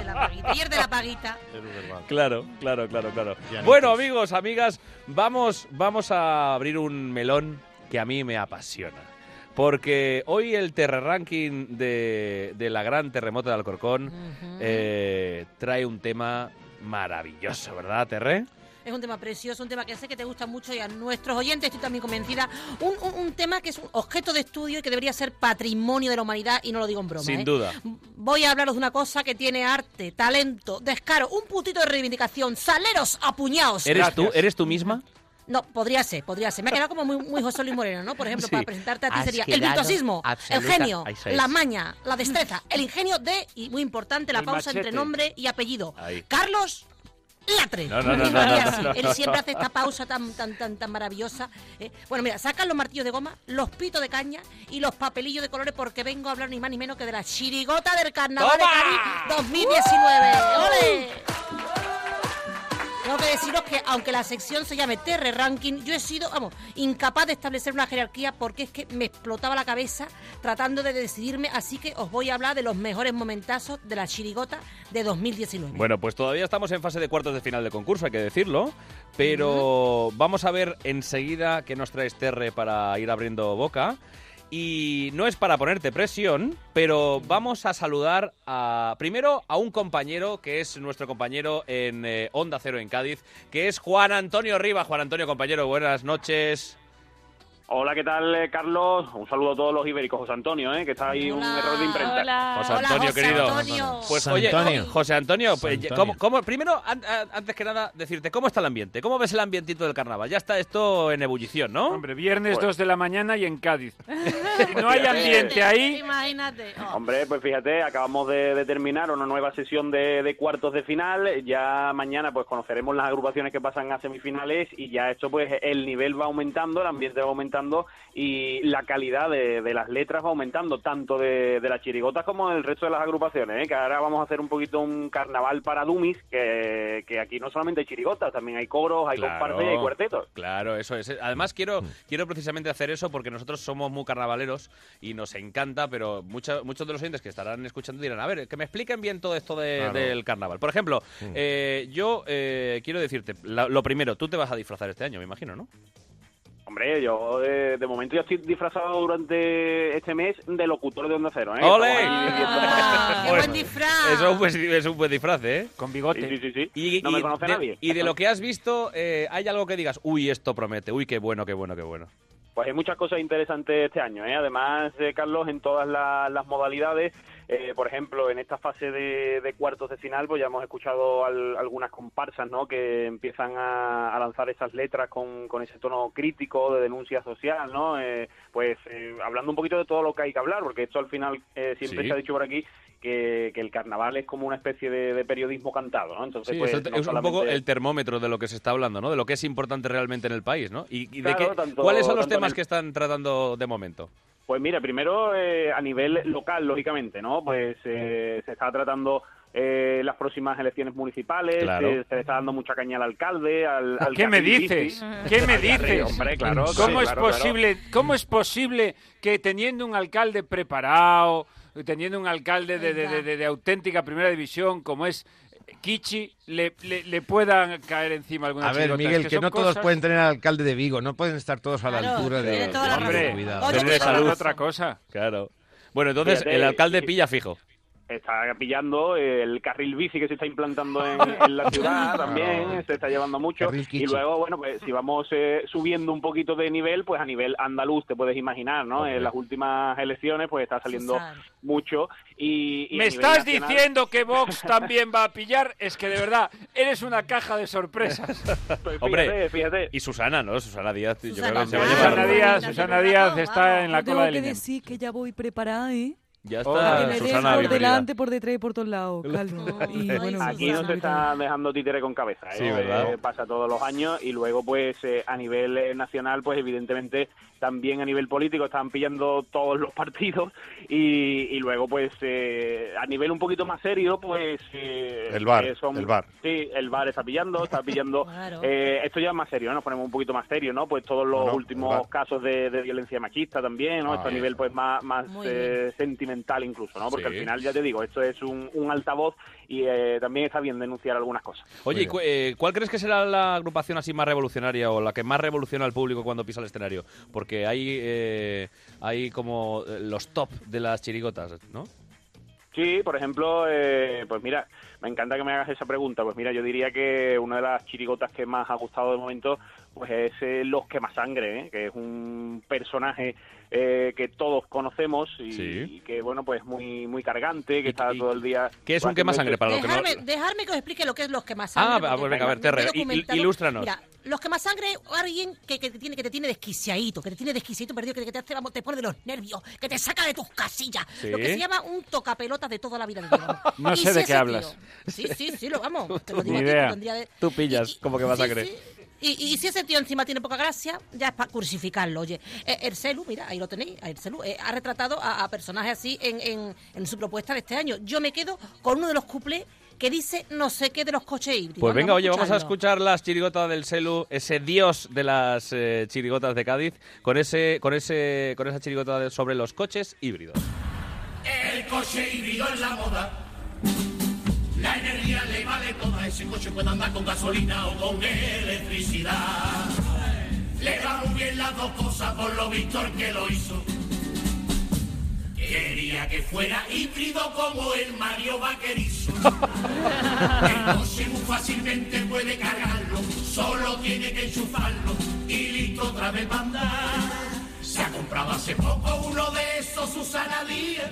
Y de la paguita. Claro, claro, claro, claro. Bueno, amigos, amigas, vamos, vamos a abrir un melón que a mí me apasiona. Porque hoy el Terra Ranking de, de la gran terremoto de Alcorcón eh, trae un tema maravilloso, ¿verdad, Terre? Es un tema precioso, un tema que sé que te gusta mucho y a nuestros oyentes estoy también convencida. Un, un- un tema que es un objeto de estudio y que debería ser patrimonio de la humanidad y no lo digo en broma. Sin ¿eh? duda. Voy a hablaros de una cosa que tiene arte, talento, descaro, un putito de reivindicación, saleros apuñados. ¿Eres tú? ¿Eres tú misma? No, podría ser, podría ser. Me ha quedado como muy, muy José Luis Moreno, ¿no? Por ejemplo, Sí. para presentarte a ti Has sería el virtuosismo, el genio, es. la maña, la destreza, el ingenio de, y muy importante, la El pausa entre nombre y apellido. Ahí. Carlos Latre. No, no, no, no, Y no, así, no, Él siempre hace esta pausa tan, tan, tan, tan maravillosa. ¿eh? Bueno, mira, sacan los martillos de goma, los pitos de caña y los papelillos de colores porque vengo a hablar ni más ni menos que de la chirigota del Carnaval de Cádiz 2019. ¡Ole! Tengo que deciros que aunque la sección se llame Terre Ranking, yo he sido, vamos, incapaz de establecer una jerarquía porque es que me explotaba la cabeza tratando de decidirme, así que os voy a hablar de los mejores momentazos de la chirigota de 2019. Bueno, pues todavía estamos en fase de cuartos de final de concurso, hay que decirlo. Pero vamos a ver enseguida qué nos traes Terre para ir abriendo boca. Y no es para ponerte presión, pero vamos a saludar a, primero a un compañero que es nuestro compañero en eh, Onda Cero en Cádiz, que es Juan Antonio Rivas. Juan Antonio, compañero, buenas noches. Hola, ¿qué tal, eh, Carlos? Un saludo a todos los ibéricos. José Antonio, ¿eh? que está ahí un error de imprenta. José Antonio, querido. Pues José oye, Antonio. José Antonio, pues, Antonio. ¿cómo- cómo- primero, an- an- antes que nada, decirte, ¿cómo está el ambiente? ¿Cómo ves el ambientito del carnaval? Ya está esto en ebullición, ¿no? Hombre, viernes Pues- 2 de la mañana y en Cádiz. Si no hay ambiente ahí, Imagínate. Oh. Hombre, pues fíjate, acabamos de, de terminar una nueva sesión de, de cuartos de final. Ya mañana pues conoceremos las agrupaciones que pasan a semifinales y ya esto pues el nivel va aumentando, el ambiente va aumentando y la calidad de, de las letras va aumentando, tanto de, de las chirigotas como del resto de las agrupaciones. ¿eh? Que ahora vamos a hacer un poquito un carnaval para Dumis, que, que aquí no solamente hay chirigotas, también hay coros, hay comparsas y hay cuartetos. Claro, eso es. Además, quiero, quiero precisamente hacer eso porque nosotros somos muy carnavaleros y nos encanta, pero mucha- muchos de los oyentes que estarán escuchando dirán, a ver, que me expliquen bien todo esto de- Claro. del carnaval. Por ejemplo, eh, yo eh, quiero decirte, la- lo primero, tú te vas a disfrazar este año, me imagino, ¿no? Hombre, yo de, de momento ya estoy disfrazado durante este mes de locutor de Onda Cero, ¿eh? ¡Ole! Ah, ¡Qué buen disfraz! Eso es un buen, es un buen disfraz, ¿eh? Con bigote. Sí, sí, sí. Y, no me conoce de, nadie. y de lo que has visto, eh, ¿hay algo que digas, uy, esto promete, uy, qué bueno, qué bueno, qué bueno? Pues hay muchas cosas interesantes este año, ¿eh? Además, eh, Carlos, en todas la- las modalidades, eh, por ejemplo, en esta fase de, de cuartos de final, pues ya hemos escuchado al- algunas comparsas, ¿no? Que empiezan a, a lanzar esas letras con, con ese tono crítico de denuncia social, ¿no? Eh, pues eh, hablando un poquito de todo lo que hay que hablar, porque esto al final eh, siempre Sí. se ha dicho por aquí que, que el carnaval es como una especie de, de periodismo cantado, ¿no? Entonces, Sí, pues, es, el- no es un poco el termómetro de lo que se está hablando, ¿no? De lo que es importante realmente en el país, ¿no? ¿Y, y de qué- tanto- cuáles son los temas el- que están tratando de momento? Pues mira, primero eh, a nivel local, lógicamente, ¿no? Pues eh, se está tratando eh, las próximas elecciones municipales, Claro. eh, se le está dando mucha caña al alcalde, al, al ¿Qué me dices? ¿Qué me dices? hombre, claro, ¿Cómo sí, es claro, posible? ¿Cómo es posible que teniendo un alcalde preparado, teniendo un alcalde de, de- de- de- de auténtica primera división como es Kichi, le, le, le puedan caer encima alguna A ver, Miguel, que, no todos pueden tener al alcalde de Vigo, no pueden estar todos a la Claro, altura de... toda la Hombre, de salud. otra cosa. Claro. Bueno, entonces Fíjate, el alcalde pilla fijo. Está pillando el carril bici que se está implantando en, en la ciudad también, se está llevando mucho. Y luego, bueno, pues si vamos eh, subiendo un poquito de nivel, pues a nivel andaluz te puedes imaginar, ¿no? En las últimas elecciones pues está saliendo mucho y... ¿Me estás nacional- diciendo que Vox también va a pillar? Es que de verdad, eres una caja de sorpresas. Pues Hombre, fíjate, y Susana, ¿no? Susana Díaz, yo creo que se va a. Susana Díaz, Susana Díaz está en la Tengo cola que del INEM. decir que ya voy preparada, ¿eh? Ya está Susana, por bienvenida. delante, por detrás y por todos lados, Carlos. Y bueno, Aquí no se está dejando títere con cabeza, ¿eh? Sí, ¿verdad? Eh, pasa todos los años y luego, pues, eh, a nivel eh, nacional, pues, evidentemente, también a nivel político están pillando todos los partidos y, y luego, pues, eh, a nivel un poquito más serio, pues... eh, El VAR, eh, son- el VAR. Sí, el VAR está pillando, está pillando... Claro. eh, esto ya es más serio, ¿no? Nos ponemos un poquito más serio, ¿no? Pues todos los No, no, el últimos casos de, de violencia machista también, ¿no? Ah, esto a nivel, pues, más, más eh, sentimental incluso, ¿no? Porque Sí. al final, ya te digo, esto es un, un altavoz y eh, también está bien denunciar algunas cosas. Oye, ¿y cu- eh, ¿cuál crees que será la agrupación así más revolucionaria o la que más revoluciona al público cuando pisa el escenario? Porque hay, eh, hay como eh, los top de las chirigotas, ¿no? Sí, por ejemplo, eh, pues mira, me encanta que me hagas esa pregunta. Pues mira, yo diría que una de las chirigotas que más ha gustado de momento, pues es eh, Los Quema Sangre, ¿eh? que es un personaje eh, que todos conocemos y, Sí. y que, bueno, pues muy muy cargante, que ¿Y- está y todo el día... ¿Qué es un quemasangre para los que no...? Dejarme, que os explique lo que es los quemasangre. Ah, pues venga, a ver, Terre, ilústranos. Mira, los quemasangre alguien que, que, te tiene, que te tiene desquiciadito, que te tiene desquiciadito perdido, que, te, hace- vamos, te pone de los nervios, que te saca de tus casillas. Sí. Lo que se llama un tocapelotas de toda la vida. de Dios, vamos. No Y sé si de qué hablas. tío- sí, sí, sí, lo vamos. Te lo digo Ni idea. de- Tú pillas como quemasangre. Sí, sí. Y, y si ese tío encima tiene poca gracia, ya es para crucificarlo. Oye, Eh, el Celu, mira, ahí lo tenéis, el Celu, eh, ha retratado a, a personajes así en, en, en su propuesta de este año. Yo me quedo con uno de los cuplés que dice no sé qué de los coches híbridos. Pues venga, oye, vamos a escuchar las chirigotas del Celu, ese dios de las eh, chirigotas de Cádiz, con ese, con ese, con esa chirigota de- sobre los coches híbridos. El coche híbrido es la moda. Ese coche puede andar con gasolina o con electricidad. Le va muy bien las dos cosas por lo Víctor que lo hizo. Quería que fuera híbrido como el Mario Vaquerizo. El coche muy fácilmente puede cargarlo. Solo tiene que enchufarlo y listo otra vez va a andar. Se ha comprado hace poco uno de esos Susana Díaz.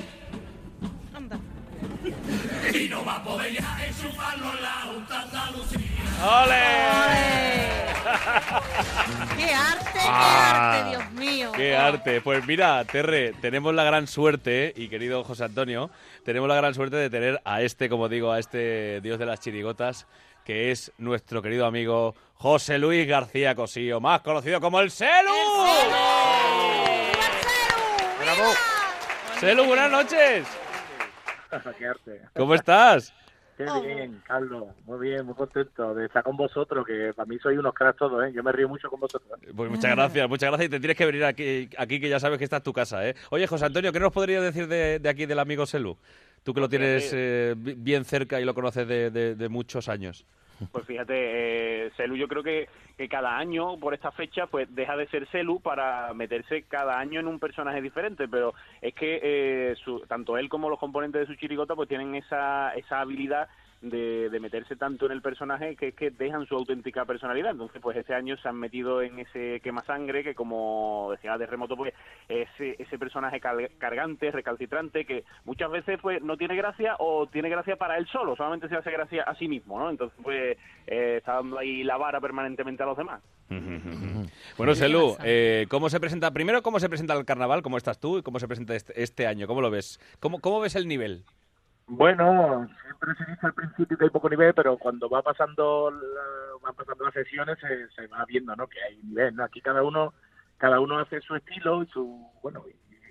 Y no va a poder ya enchufarlo en la Junta Andalucía. ¡Qué arte, qué Ah, arte, Dios mío! ¡Qué arte! Pues mira, Terre, tenemos la gran suerte, y querido José Antonio, tenemos la gran suerte de tener a este, como digo, a este dios de las chirigotas, que es nuestro querido amigo José Luis García Cosío, más conocido como el Celu. ¡Bravo! Celu, buenas noches. Qué arte. ¿Cómo estás? Qué bien, Carlos. Muy bien, muy contento de estar con vosotros, que para mí sois unos cracks todos, ¿eh? Yo me río mucho con vosotros. ¿eh? Pues muchas gracias, muchas gracias. Y te tienes que venir aquí, aquí que ya sabes que esta es tu casa, ¿eh? Oye, José Antonio, ¿qué nos podrías decir de, de aquí del amigo Celu? Tú que lo tienes eh, bi- bien cerca y lo conoces de, de- de muchos años. Pues fíjate, eh, Celu yo creo que, que cada año por esta fecha pues deja de ser Celu para meterse cada año en un personaje diferente, pero es que eh, su- tanto él como los componentes de su chirigota pues tienen esa, esa habilidad de, de meterse tanto en el personaje que es que dejan su auténtica personalidad. Entonces pues este año se han metido en ese quema sangre que como decía Terremoto pues ese, ese personaje cargante, recalcitrante que muchas veces pues no tiene gracia o tiene gracia para él solo, solamente se hace gracia a sí mismo, ¿no? Entonces pues eh, está dando ahí la vara permanentemente a los demás. Bueno, Celu, eh, ¿cómo se presenta? Primero, ¿cómo se presenta el carnaval? ¿Cómo estás tú? ¿Y cómo se presenta este, este año? ¿Cómo lo ves? ¿Cómo, ¿Cómo ves el nivel? Bueno, siempre se dice al principio que hay poco nivel, pero cuando va pasando la- van pasando las sesiones se, se va viendo, ¿no? Que hay nivel, ¿no? Aquí cada uno cada uno hace su estilo y su bueno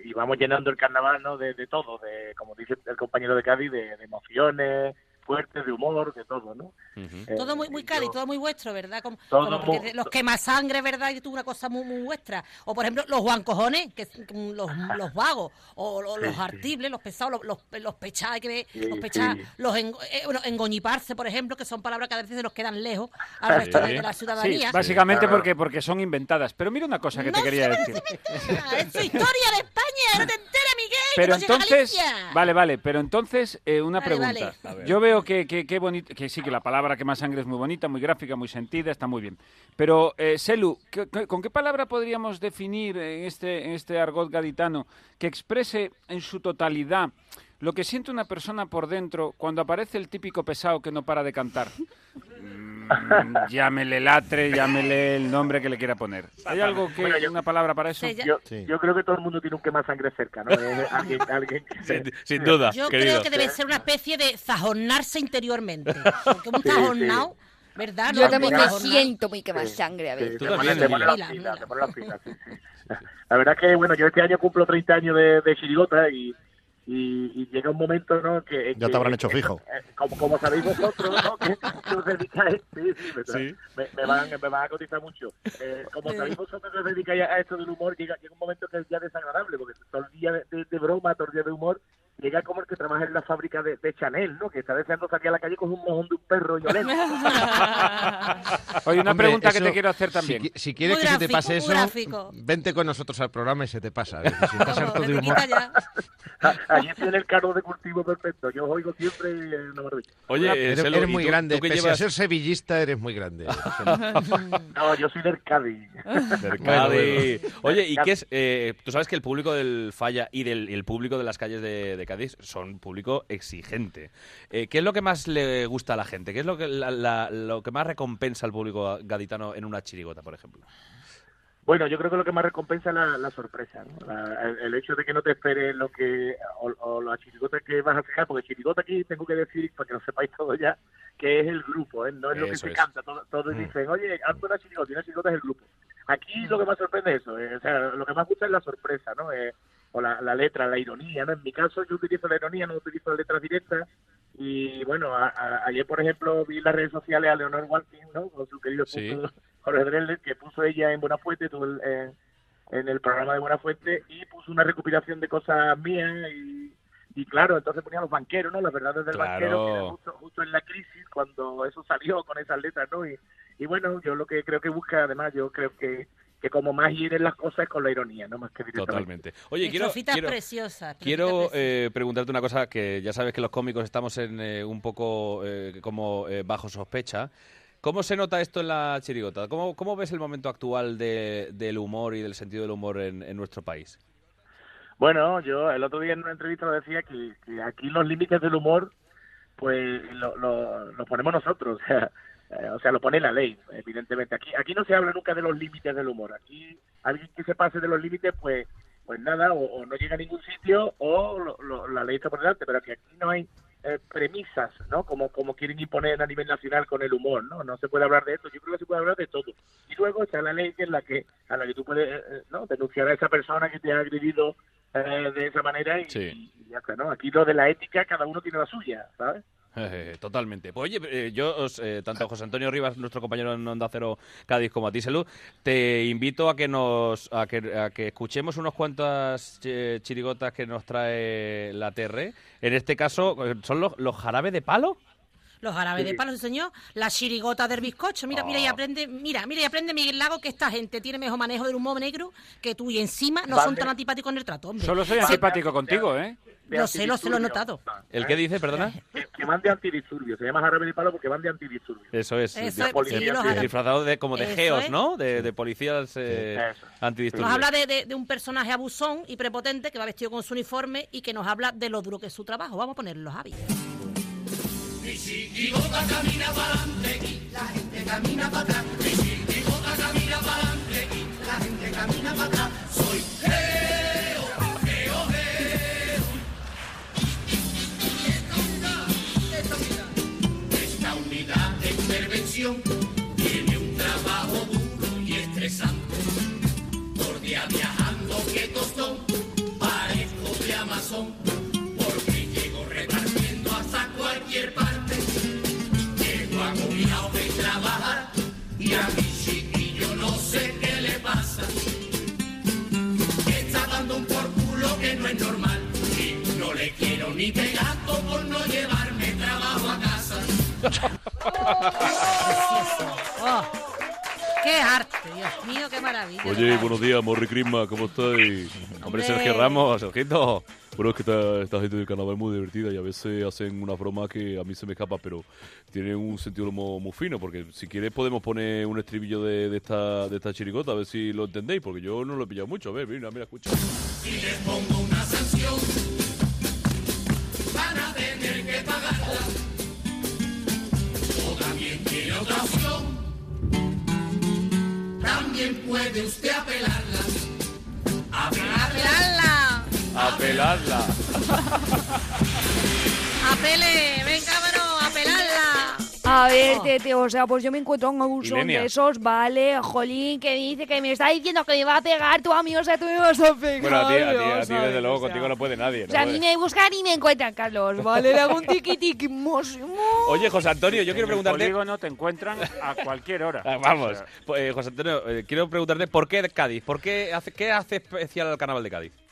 y, vamos llenando el carnaval, ¿no? De, todo, de como dice el compañero de Cádiz, de emociones, fuertes, de humor, de todo, ¿no? Eh, Todo muy, muy Cádiz, todo muy vuestro, ¿verdad? Como, Todo como muy- los quemasangre, ¿verdad? Y tú una cosa muy, muy vuestra. O, por ejemplo, los guancojones, que los, los vagos, o lo- los Sí, sí. artibles, los pesados, los, los, los pechados, hay que ver, Sí, los pechados, sí. los engo- eh, bueno, engoñiparse, por ejemplo, que son palabras que a veces se nos quedan lejos al resto de, de la ciudadanía. Sí, básicamente porque, porque son inventadas. Pero mira una cosa que te quería decir. Es su historia de España, no te enteras, Miguel, Pero que no entonces, vale, vale, pero entonces eh, una Vale, pregunta. vale. Yo veo que, que, que bonito, que sí, que la palabra quema sangre es muy bonita, muy gráfica, muy sentida, está muy bien. Pero, eh, Selu, ¿qué- qué- ¿con qué palabra podríamos definir en este, en este argot gaditano que exprese en su totalidad lo que siente una persona por dentro cuando aparece el típico pesado que no para de cantar? Mm, llámele latre, llámele el nombre que le quiera poner. ¿Hay algo que, Bueno, yo- una palabra para eso? Yo, yo creo que todo el mundo tiene un quema sangre cerca, ¿no? Es alguien, alguien que- Sin, sin duda, Yo querido. creo que debe ser una especie de zajonarse interiormente. Porque un Sí, zajonado, ¿verdad? Yo No, también me siento muy quema sangre a veces. sí. La verdad que, bueno, yo este año cumplo 30 años de, de chirigota y, y, y llega un momento, ¿no? Que, Ya que- te habrán hecho que- fijo. eh, Como, como sabéis vosotros, ¿no? Que os dedicáis, sí, sí, me, Sí. Me, me van, me van a cotizar mucho. Eh, como sabéis vosotros que os dedicáis a esto del humor, llega, llega un momento que es ya desagradable, porque todo el día de, de- de broma, todo el día de humor, llega como el que trabaja en la fábrica de, de Chanel, ¿no? Que está deseando salir a la calle con un mojón de un perro y oler. Oye, una Hombre, pregunta que eso, te quiero hacer si también. qui- Si, quieres que se te pase eso, gráfico. vente con nosotros al programa y se te pasa. ¿eh? Si estás harto de humor. Allí tiene el carro de cultivo perfecto. Yo os oigo siempre y es una maravilla. Oye, eh, eres, Selu, eres ¿y muy tú- grande. tú que Pese llevas- a ser sevillista, eres muy grande. No, yo soy del Cádiz. Del Cádiz. bueno. Oye, ¿y qué es? eh, Tú sabes que el público del Falla y del y el público de las calles de, de Cádiz son público exigente. Eh, ¿Qué es lo que más le gusta a la gente? ¿Qué es lo que, la- la- lo que más recompensa al público gaditano en una chirigota, por ejemplo? Bueno, yo creo que lo que más recompensa es la, la sorpresa, ¿no? La- el, hecho de que no te esperes lo que o, o las chirigotas que vas a fijar, porque chirigota aquí tengo que decir, para que lo sepáis todo ya, que es el grupo, ¿eh? no es lo que Eso se es. canta. Todos todo Mm. dicen, oye, haz una chirigota, y una chirigota es el grupo. Aquí lo que más sorprende es eso, eh, o sea, lo que más gusta es la sorpresa, ¿no? Eh, o la, la letra, la ironía, ¿no? En mi caso yo utilizo la ironía, no utilizo las letras directas. Y bueno, a- a- ayer por ejemplo vi en las redes sociales a Leonor Walking, ¿no? Con su querido Sí. punto Jorge Drexler, que puso ella en Buenafuente, tuvo el- en, en el programa de Buenafuente, y puso una recopilación de cosas mías y, y claro, entonces ponía los banqueros, ¿no? Las verdades del Claro. banquero, que era justo, justo en la crisis, cuando eso salió con esas letras, ¿no? Y, y bueno, yo lo que creo que busca, además, yo creo que, que como más hieren las cosas es con la ironía, ¿no? Más que directamente. Totalmente. Oye, quiero, quiero, preciosas. quiero eh, preguntarte una cosa que ya sabes que los cómicos estamos en eh, un poco eh, como eh, bajo sospecha. ¿Cómo se nota esto en la chirigota? ¿Cómo, cómo ves el momento actual de- del humor y del sentido del humor en, en nuestro país? Bueno, yo el otro día en una entrevista lo decía que, que aquí los límites del humor, pues lo, lo, lo ponemos nosotros, o sea, eh, o sea, lo pone la ley, evidentemente. Aquí aquí no se habla nunca de los límites del humor. Aquí alguien que se pase de los límites, pues pues nada, o, o no llega a ningún sitio o lo- lo- la ley está por delante, pero que aquí no hay eh, premisas, ¿no? Como, como quieren imponer a nivel nacional con el humor, ¿no? No se puede hablar de esto, yo creo que se puede hablar de todo. Y luego está la ley que es la que a la que tú puedes, eh, eh, ¿no? Denunciar a esa persona que te ha agredido eh, de esa manera y, Sí. y ya está, ¿no? Aquí lo de la ética, cada uno tiene la suya, ¿sabes? Eh, totalmente. Pues oye, eh, yo, os, eh, tanto a José Antonio Rivas, nuestro compañero en Onda Cero Cádiz, como a ti, Salud, te invito a que nos a que, a que escuchemos unas cuantas eh, chirigotas que nos trae la TR. En este caso, ¿son los, los jarabes de palo? Los árabes de Sí. palo, sí, señor. La chirigota del bizcocho. Mira, mira y Oh. aprende, mira, mira y aprende Miguel Lago que esta gente tiene mejor manejo del humor negro que tú y encima no son tan antipáticos en el trato, hombre. Solo soy Sí, antipático contigo, ¿eh? Lo sé, lo sé, lo he notado. ¿El qué dice, perdona? Que, que van de antidisturbios, se llama jarabe de palo porque van de antidisturbios. Eso es, Eso sí, disfrazado de, como de Eso geos, es. ¿no? De, de policías eh, antidisturbios. Nos habla de, de- de un personaje abusón y prepotente que va vestido con su uniforme y que nos habla de lo duro que es su trabajo. Vamos a ponerlo, Javi. Mi chirigota camina para adelante y la gente camina para atrás. Mi chirigota camina para adelante y la gente camina para atrás. Soy oficio tiene un trabajo duro y estresante. Por día viajando que tostón, parezco de Amazon, porque llego repartiendo hasta cualquier parte. Llego a agobiado de trabajar y a mi chiquillo no sé qué le pasa. Está dando un por culo que no es normal y no le quiero ni pegar por no llevar. Oh, ¡Qué arte! Dios mío, qué maravilla. Oye, buenos días, Morri Crisma, ¿cómo estáis? Hombre, Hombre. Sergio Ramos, Sergito. Bueno, es que esta, esta gente del carnaval es muy divertida y a veces hacen una broma que a mí se me escapa, pero tienen un sentido muy, muy fino, porque si quieres podemos poner un estribillo de, de esta, de esta chirigota, a ver si lo entendéis, porque yo no lo he pillado mucho. A ver, mira, mira, escucha. Si les pongo una sanción, también tiene otra opción. También puede usted apelarla. ¡Apelarla! ¡Apeladla! ¡Apele! ¡Venga, bro! A ver, Tete, o sea, pues yo me encuentro un abusón Ilenia. de esos, vale, jolín, que dice que me está diciendo que me va a pegar tu amigo, o sea, tú me vas a pegar. Bueno, a ti, a ti, a ti ¿sabes? desde luego, O sea, contigo no puede nadie. O no sea, a mí me buscan y me encuentran, Carlos, ¿vale? Le hago un mos. Oye, José Antonio, yo quiero preguntarte... polígono te encuentran a cualquier hora. Ah, Vamos, pues, eh, José Antonio, eh, quiero preguntarte por qué Cádiz, por qué hace, qué hace especial el carnaval de Cádiz.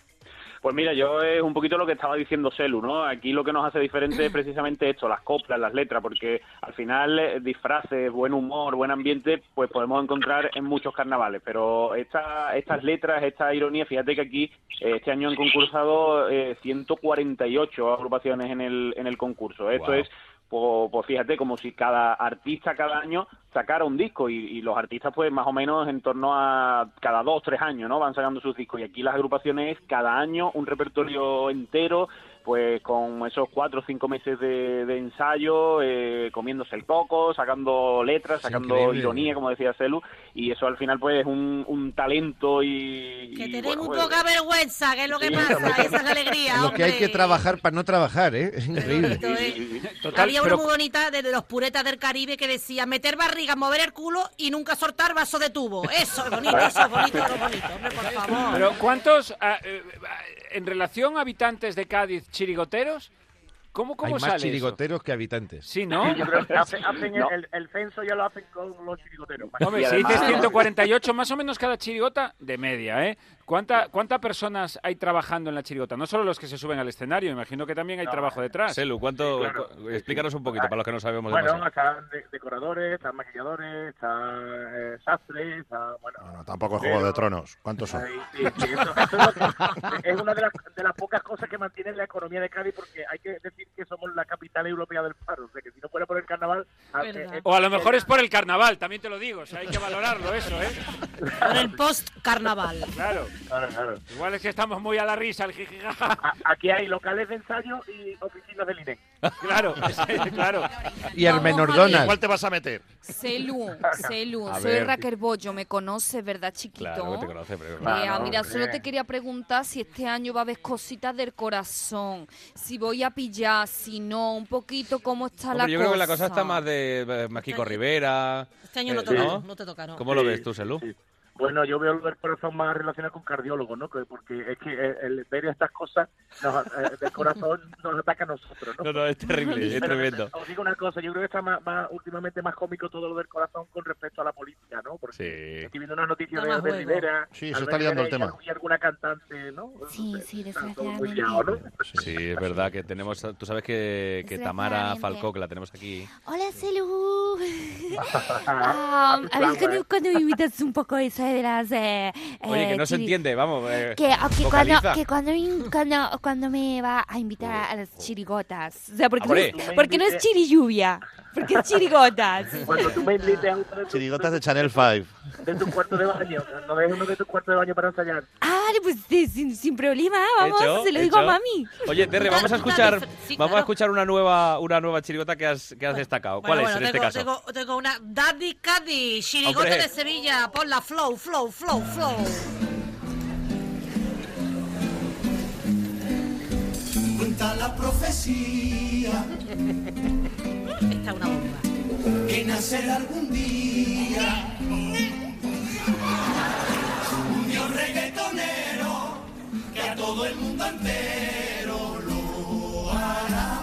Pues mira, yo es un poquito lo que estaba diciendo Celu, ¿no? Aquí lo que nos hace diferente es precisamente esto, las coplas, las letras, porque al final eh, disfraces, buen humor, buen ambiente, pues podemos encontrar en muchos carnavales, pero esta, estas letras, esta ironía, fíjate que aquí eh, este año han concursado eh, 148 agrupaciones en el, en el concurso. Esto es pues, pues fíjate, como si cada artista cada año sacara un disco y, y los artistas pues más o menos en torno a cada dos, tres años, ¿no? Van sacando sus discos y aquí las agrupaciones cada año un repertorio entero pues con esos cuatro o cinco meses de, de ensayo, eh, comiéndose el coco, sacando letras, sacando increíble. ironía, como decía Celu, y eso al final pues es un, un talento y... Que tenéis bueno, un pues, poca vergüenza, que es lo que Sí, pasa, esa es la alegría, Lo que hay que hombre. trabajar para no trabajar, ¿eh? Es increíble. Total, Había pero- una muy bonita de, de los puretas del Caribe que decía meter barriga, mover el culo y nunca soltar vaso de tubo. Eso es bonito, eso es bonito, eso es bonito, hombre, por favor. Pero ¿cuántos, ah, eh, ah, en relación a habitantes de Cádiz, chirigoteros, cómo, cómo Hay sale más chirigoteros que habitantes. Sí, ¿no? Yo creo que hacen, hacen No. el, el censo ya lo hacen con los chirigoteros. Hombre, Y si además- dices 148, más o menos cada chirigota, de media, ¿eh? ¿Cuánta, ¿Cuántas personas hay trabajando en la chirigota? No solo los que se suben al escenario, imagino que también hay No, trabajo detrás. Selu, ¿cuánto? Sí, claro. cu- explícanos un poquito para los que no sabemos Bueno, demasiado. están de- decoradores, están maquilladores, están eh, sastres, están, bueno... No, no, tampoco es Juego de Tronos. ¿Cuántos son? Ahí, sí, sí, eso- eso es, lo que- es una de las, de las pocas cosas que mantienen la economía de Cádiz porque hay que decir que somos la capital europea del paro. O sea, que si no fuera por el carnaval... a- Verdad. eh, O a lo mejor es por el carnaval, también te lo digo. O sea, hay que valorarlo eso, ¿eh? Por el post-carnaval. Claro. Claro, claro. Igual es que estamos muy a la risa, el Aquí hay locales de ensayo y oficinas del INE. Claro, claro. Y el Vamos, menor Javier. Donald. ¿Cuál te vas a meter? Celu, Celu, A soy ver. Raquel Bollo, me conoces, ¿verdad, chiquito? Claro que te conoce, pero... Claro, mira, hombre. solo te quería preguntar si este año va a haber cositas del corazón, si voy a pillar, si no, un poquito cómo está Hombre, la yo cosa. creo que la cosa está más de eh, más Kiko Rivera. Este año no, Eh, toca, ¿no? no te toca, no. ¿Cómo lo Sí, ves tú, Selu? sí. Bueno, yo veo lo del corazón más relacionado con cardiólogos, ¿no? Que- Porque es que eh, el ver estas cosas nos, eh, del corazón nos ataca a nosotros, ¿no? No, no, es terrible, es Pero, tremendo. Os digo una cosa, yo creo que está más, más- últimamente más cómico todo lo del corazón con respecto a la política, ¿no? Porque Sí. estoy viendo unas noticias de, más de. Rivera. Sí, eso Albert está liando el tema. Y alguna cantante, ¿no? Sí, sí, desgraciadamente. Sí, es verdad que tenemos, tú sabes que, que Tamara. Falcó, que la tenemos aquí. Hola, Celu. Ah, a ver, cuando, cuando me invitas un poco eso de las... Eh, Oye, que eh, no se chiri- entiende, vamos. eh, Que, cuando, que cuando, me- cuando, cuando me va a invitar a las chirigotas. O sea, porque, Hombre. no, es, porque no es chirilluvia, porque es chirigotas. Cuando tú me invites a uno de tus, Chirigotas de Channel 5. de tu cuarto de baño, no dejes uno de tus cuartos de baño para ensayar. Ah, pues sí, sin, sin problema, vamos, Hecho, se lo digo a hecho. mami. Oye, Terry, vamos a escuchar, Sí, vamos a claro. escuchar una nueva, una nueva chirigota que has, que has destacado. ¿Cuál Bueno, es en tengo, este caso? Tengo, tengo una Daddy Caddy, chirigote Hombre. de Sevilla, por la flow, flow, flow, flow. Cuenta la profecía Una bomba. que nacerá algún día. Un dios reggaetonero que a todo el mundo entero lo hará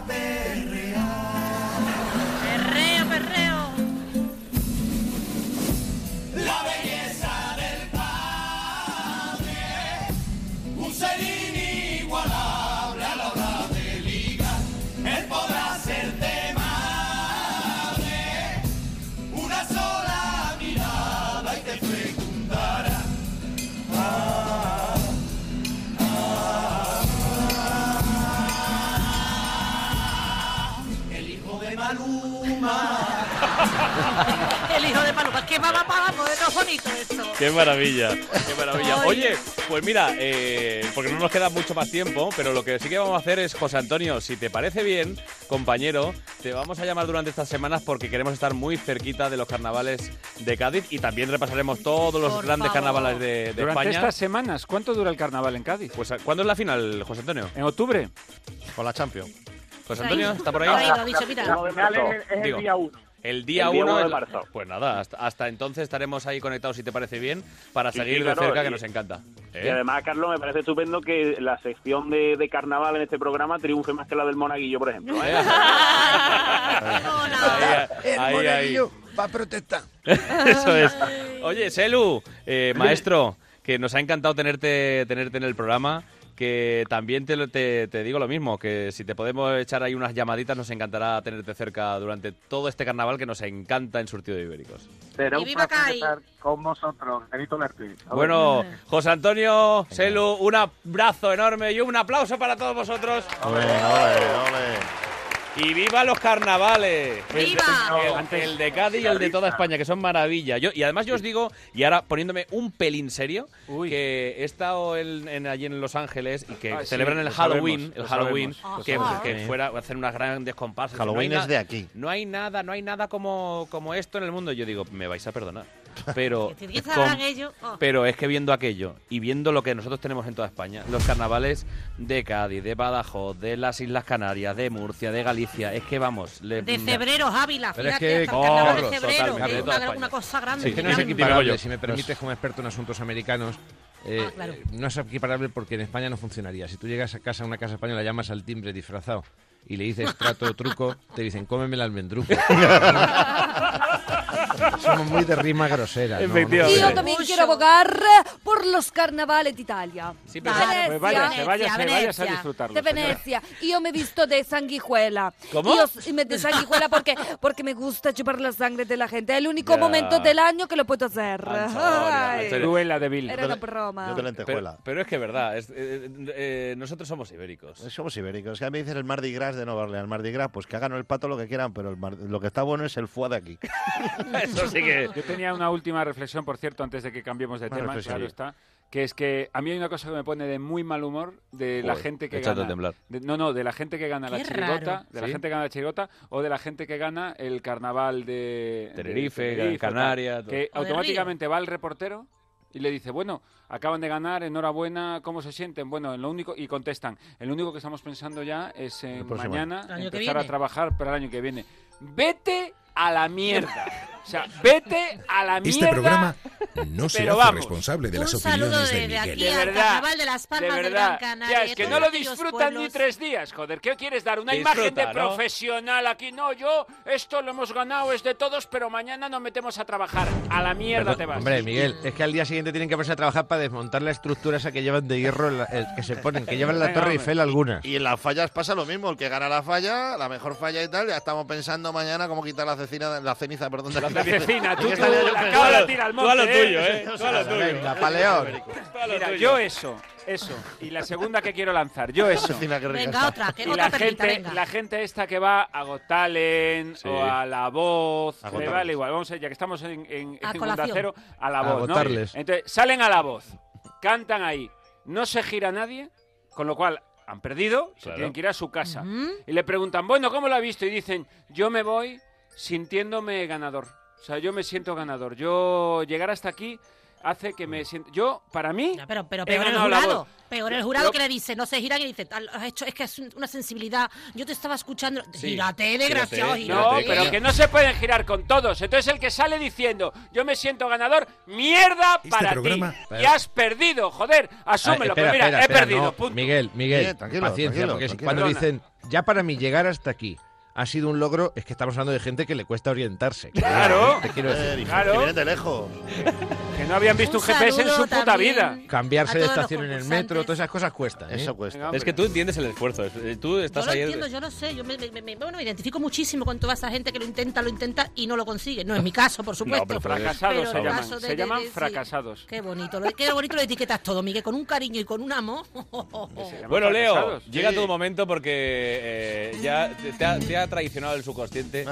El hijo de Paloma. ¿Qué va, va, va, va, es bonito esto. Qué maravilla, qué maravilla. Oye, pues mira, eh, porque no nos queda mucho más tiempo, pero lo que sí que vamos a hacer es, José Antonio, si te parece bien, compañero, te vamos a llamar durante estas semanas porque queremos estar muy cerquita de los carnavales de Cádiz y también repasaremos todos los Por grandes favor. carnavales de, de Durante España. estas semanas, ¿cuánto dura el carnaval en Cádiz? Pues, ¿cuándo es la final, José Antonio? En octubre. Con la Champions. José. Antonio, ¿está por ahí? Ahí lo ha dicho, mira. La final es, es el día 1. El día El día 1 uno de marzo. Pues nada, hasta, hasta entonces estaremos ahí conectados, si te parece bien, para Sí, seguir sí, de cerca, que nos encanta. Y ¿Eh? además, Carlos, me parece estupendo que la sección de, de carnaval en este programa triunfe más que la del monaguillo, por ejemplo. ¿eh? Ahí, ahí, ahí. va a protestar. Eso es. Oye, Selu, eh, maestro, que nos ha encantado tenerte, tenerte en el programa. Que también te, lo- te, te digo lo mismo, que si te podemos echar ahí unas llamaditas, nos encantará tenerte cerca durante todo este carnaval que nos encanta en Surtido de Ibéricos. Será Y un placer estar con vosotros, Benito. Bueno, José Antonio, Selu, un abrazo enorme y un aplauso para todos vosotros. Y viva los carnavales. El de- ¡Viva! El, el de Cádiz y el de toda España, que son maravilla. Yo, y además yo os digo, y ahora poniéndome un pelín serio, que he estado en- en- allí en Los Ángeles y que Ah, sí, celebran el lo Halloween, sabemos, el lo Halloween, sabemos, que, sabemos. que fuera a hacer unas grandes comparsas. Halloween No es de aquí. No hay nada, no hay nada como, como esto en el mundo. Yo digo, me vais a perdonar. Pero. Oh. pero es que viendo aquello y viendo lo que nosotros tenemos en toda España, los carnavales de Cádiz, de Badajoz, de las Islas Canarias, de Murcia, de Galicia, es que vamos. le- De febrero, Ávila, Pero es que- carnaval de febrero, que es una, cosa grande. Es que no es equiparable, si me permites, como experto en asuntos americanos, eh, Ah, claro. eh, no es equiparable porque en España no funcionaría. Si tú llegas a casa, a una casa española, llamas al timbre disfrazado y le dices trato o truco, te dicen cómeme el almendruco. Somos muy de rima grosera. ¿no? Efectivamente. Yo también Mucho. quiero abogar por los carnavales de Italia. Sí, pero- Venecia. Pues váyase, váyase, Venecia, váyase a Venecia. disfrutarlo. de Venecia y yo me he visto de sanguijuela. ¿Cómo? Y yo- y me de sanguijuela porque porque me gusta chupar la sangre de la gente. Es el único Ya. momento del año que lo puedo hacer. Cruela de Vil. Era una broma. Yo de lentejuela. Pero, pero es que es verdad, es- eh, eh, nosotros somos ibéricos. Somos ibéricos. Que a mí me dicen el Mardi Gras de Nueva Orleans. Mardi Gras, pues que hagan el pato lo que quieran, pero el mar- lo que está bueno es el foie de aquí. Eso sí que. Yo tenía una última reflexión, por cierto, antes de que cambiemos de Una tema, reflexión. claro está, que es que a mí hay una cosa que me pone de muy mal humor de la Joder, gente que gana. temblar. de- no, no, de la gente que gana la chirigota, raro. de la ¿Sí? gente que gana la chirigota o de la gente que gana el carnaval de de Tenerife, tal, Canarias, que. O de automáticamente va el reportero y le dice, bueno, acaban de ganar, enhorabuena, ¿cómo se sienten? Bueno, en lo único y contestan, el único que estamos pensando ya es en mañana empezar a trabajar para el año que viene. Vete a la mierda. O sea, vete a la mierda. Este programa no se hace vamos. responsable de Un las saludo opiniones de desde Miguel. aquí De al verdad, de las de Palmas de, verdad. Gran Canaria. Ya, es que no lo disfrutan ni tres días, joder. ¿Qué quieres dar? Una imagen de ¿no? profesional aquí. No, yo, esto lo hemos ganado, es de todos, pero mañana nos metemos a trabajar. A la mierda Perdón, te vas. Hombre, Miguel, es que al día siguiente tienen que ponerse a trabajar para desmontar la estructura esa que llevan de hierro, la- el que se ponen, que llevan en la Venga, Torre. Eiffel algunas. Y en las fallas pasa lo mismo. El que gana la falla, la mejor falla y tal, ya estamos pensando mañana cómo quitar la cecina, la ceniza, perdón. La la cecina, tú, tú, la acabas de tirar al Tú a lo monte, tuyo, ¿eh? No Tú a lo tuyo. venga, paleón. A Mira, tuyo. yo eso, eso. Y la segunda que quiero lanzar, yo eso. Venga, otra, que Y otra la perlita, gente, venga. la gente esta que va a Got Talent Sí. o a La Voz, A me vale igual, vamos a, ya que estamos en, en, A en Cero, a La A Voz, ¿no? agotarles. Entonces, salen a La Voz, cantan ahí, no se gira nadie, con lo cual han perdido, se tienen que ir a su casa. Y le preguntan, bueno, ¿cómo lo ha visto? Y dicen, yo me voy sintiéndome ganador. O sea, yo me siento ganador. Yo llegar hasta aquí hace que me sienta... Yo, para mí, pero, pero he peor el jurado. Peor el jurado Pero- que le dice, no se giran y dice, "Tal, has hecho, es que es una sensibilidad. Yo te estaba escuchando. Sí, Gírate, desgraciado, gírate. gírate. No, pero que- no se pueden girar con todos. Entonces el que sale diciendo, yo me siento ganador, mierda Este para programa- ti. Y has perdido, joder, Ah, asúmelo. espera, pero mira, espera, he espera, perdido, no, punto. Miguel, Miguel, tranquilo, paciencia, tranquilo, porque si- tranquilo. cuando Perdona. dicen, ya para mí llegar hasta aquí ha sido un logro, es que estamos hablando de gente que le cuesta orientarse. Claro. Te quiero decir. Eh, Claro. Que vienen de lejos. Que no habían visto un, Un GPS en su puta también. vida. Cambiarse de estación en el metro, todas esas cosas cuestan. ¿eh? Eso cuesta. Es que tú entiendes el esfuerzo. eh, Tú Yo estás lo ayer. entiendo, yo lo sé. Yo me, me- me- bueno, me identifico muchísimo con toda esa gente que lo intenta, lo intenta y no lo consigue. No es mi caso, por supuesto. pero Fracasados Pero se llaman. de- se de- llaman de- sí. fracasados. Qué bonito, lo, qué bonito lo etiquetas todo, Miguel, con un cariño y con un amor. Bueno, Leo, llega tu momento porque eh, ya te, te ha, te ha traicionado el subconsciente.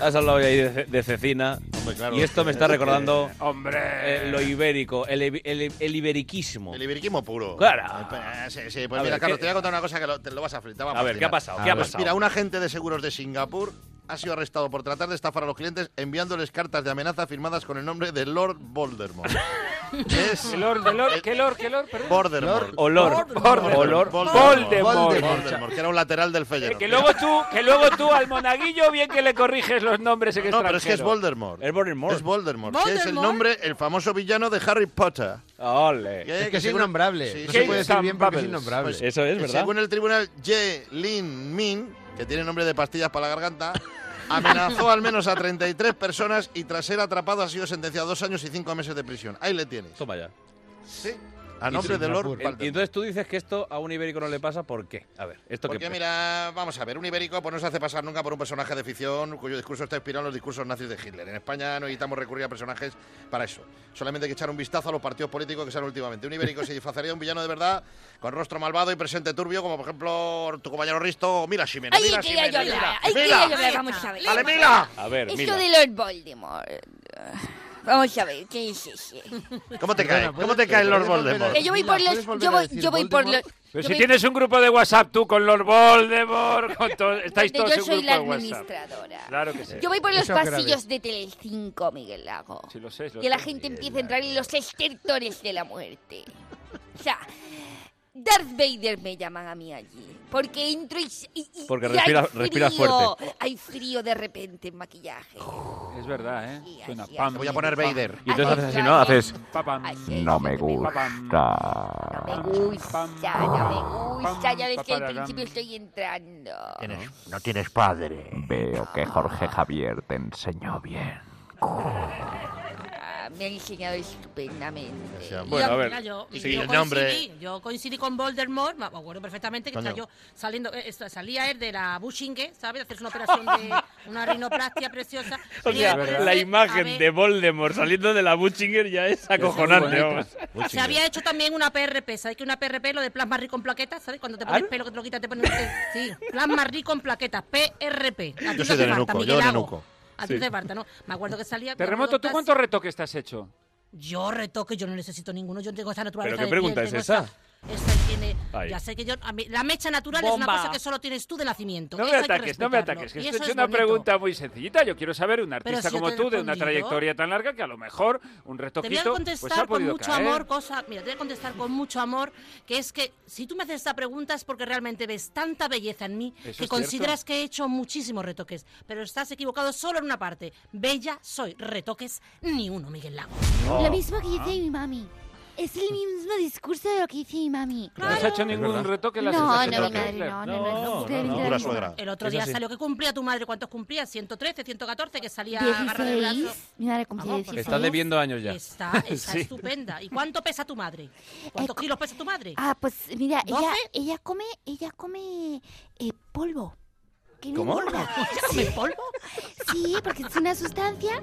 Has hablado ahí de, de cecina. Hombre, claro. y esto me está recordando Hombre. eh, lo ibérico, el, el- el iberiquismo. El iberiquismo puro. Claro. Eh, Sí, sí, pues A mira, ver, Carlos, ¿qué- te voy a contar una cosa que lo- te lo vas a flipar. A ver, ¿qué ha pasado? ¿Qué ha Pues pasado? Mira, un agente de seguros de Singapur ha sido arrestado por tratar de estafar a los clientes enviándoles cartas de amenaza firmadas con el nombre de Lord Voldemort. es ¿Qué Lord, qué Lord, qué Lord, qué Lord, perdón? Voldemort. Olor. Voldemort. Olor. Voldemort. Voldemort, que era un lateral del Feyenoord. que luego tú, que luego tú al monaguillo bien que le corriges los nombres en No, pero es que es. Voldemort. Es Voldemort. Es Voldemort, que es el nombre, el famoso villano de Harry Potter. Ole. Que- Es que es según- innombrable. Sí, no se puede decir bien porque es innombrable. Pues, Eso es, que ¿verdad? Según el tribunal Ye Lin Min, que tiene nombre de pastillas para la garganta, amenazó al menos a 33 personas y tras ser atrapado ha sido sentenciado a dos años y cinco meses de prisión. Ahí le tienes. Toma ya. Sí. A nombre de Lord Voldemort. Y entonces tú dices que esto a un ibérico no le pasa, ¿por qué? A ver, esto Porque que mira, vamos a ver, un ibérico pues no se hace pasar nunca por un personaje de ficción cuyo discurso está inspirado en los discursos nazis de Hitler. En España no necesitamos recurrir a personajes para eso. Solamente hay que echar un vistazo a los partidos políticos que salen últimamente. Un ibérico se disfrazaría de un villano de verdad, con rostro malvado y presente turbio, como por ejemplo tu compañero Risto o Mila Ximena. Quería yo Ximena, hablar, Mila, ahí Mila. quería yo hablar, vamos a ver. ¡Ale, Mila! A ver, Esto mira. Vamos a ver, ¿qué es ese? ¿Cómo te cae? ¿puedes- ¿Cómo te cae Lord Voldemort? Que yo voy por ¿puedes los... Yo voy, yo voy por los... Pero yo si tienes un grupo de WhatsApp tú con Lord Voldemort, con todo, estáis todos yo en soy grupo la de WhatsApp. administradora. Claro que sí. Yo voy por los Eso pasillos de Telecinco, Miguel Lago. Sí, lo sé, lo Y la gente empieza a entrar en los estertores de la muerte. O sea, Darth Vader me llaman a mí allí. Porque entro y... y- y- Porque y respira- hay respiras frío, fuerte. Hay frío de repente en maquillaje. Es verdad, ¿eh? Sí, Suena así, pam. así. Voy a poner Vader. Y entonces haces así, ¿no? Haces... No me gusta. No me gusta, no me gusta. Ya ves que al principio estoy entrando. no tienes padre. Veo que Jorge Javier te enseñó bien. Me han enseñado estupendamente. Bueno, a ver. Mira, yo, Sí, yo el nombre. coincidí, yo coincidí con Voldemort, me acuerdo perfectamente que estaba yo saliendo, eh, salía él de la Bushinge, ¿sabes? Hacerse una operación de una rinoplastia preciosa. O sea, él, la imagen ver, de Voldemort saliendo de la Butchinger ya es acojonante. Se había hecho también una PRP, ¿sabes? Que una PRP, lo de plasma rico en plaquetas, ¿sabes? Cuando te pones ¿Ah? pelo que te lo quitas, te pones... Sí, plasma rico en plaquetas, PRP. Yo soy de Nenuco, yo de. Nenuco. A ti Sí. te falta, ¿no? Me acuerdo que salía... Terremoto, ¿tú cuántos retoques te has hecho? Yo retoque, yo no necesito ninguno, yo tengo esa naturaleza ¿Pero qué de pregunta piel, es tengo esa? Esa tiene, Ay. ya sé que yo, a mí- la mecha natural es una Bomba. cosa que solo tienes tú de nacimiento. No me Eso ataques, no me ataques. que y esto eso es una bonito. pregunta muy sencillita. Yo quiero saber, un artista si como tú, de una trayectoria tan larga, que a lo mejor un Te voy retoquito a pues, contestar ha con mucho caer. amor, cosa, mira, te voy a contestar con mucho amor, que es que si tú me haces esta pregunta es porque realmente ves tanta belleza en mí Eso que consideras que he hecho muchísimos retoques, pero estás equivocado solo en una parte. Bella soy, retoques ni uno, Miguel Lago. Lo mismo que dice mi mami. Es el mismo discurso de lo que dice mi mami. ¿No has hecho ningún retoque? ¿Le has No, no, mi madre, no, no, no. El otro día salió que cumplía tu madre, ¿cuántos cumplía? 113, 114, que salía agarrada del brazo. 16. Mi madre cumple Vamos, 16. Estás debiendo años ya. Está, está Sí. estupenda. ¿Y cuánto pesa tu madre? ¿Cuántos Eh, kilos pesa tu madre? Ah, pues mira, ella, ella come, ella come eh, polvo. ¿Cómo? engorda. ¿Come polvo? Sí, porque es una sustancia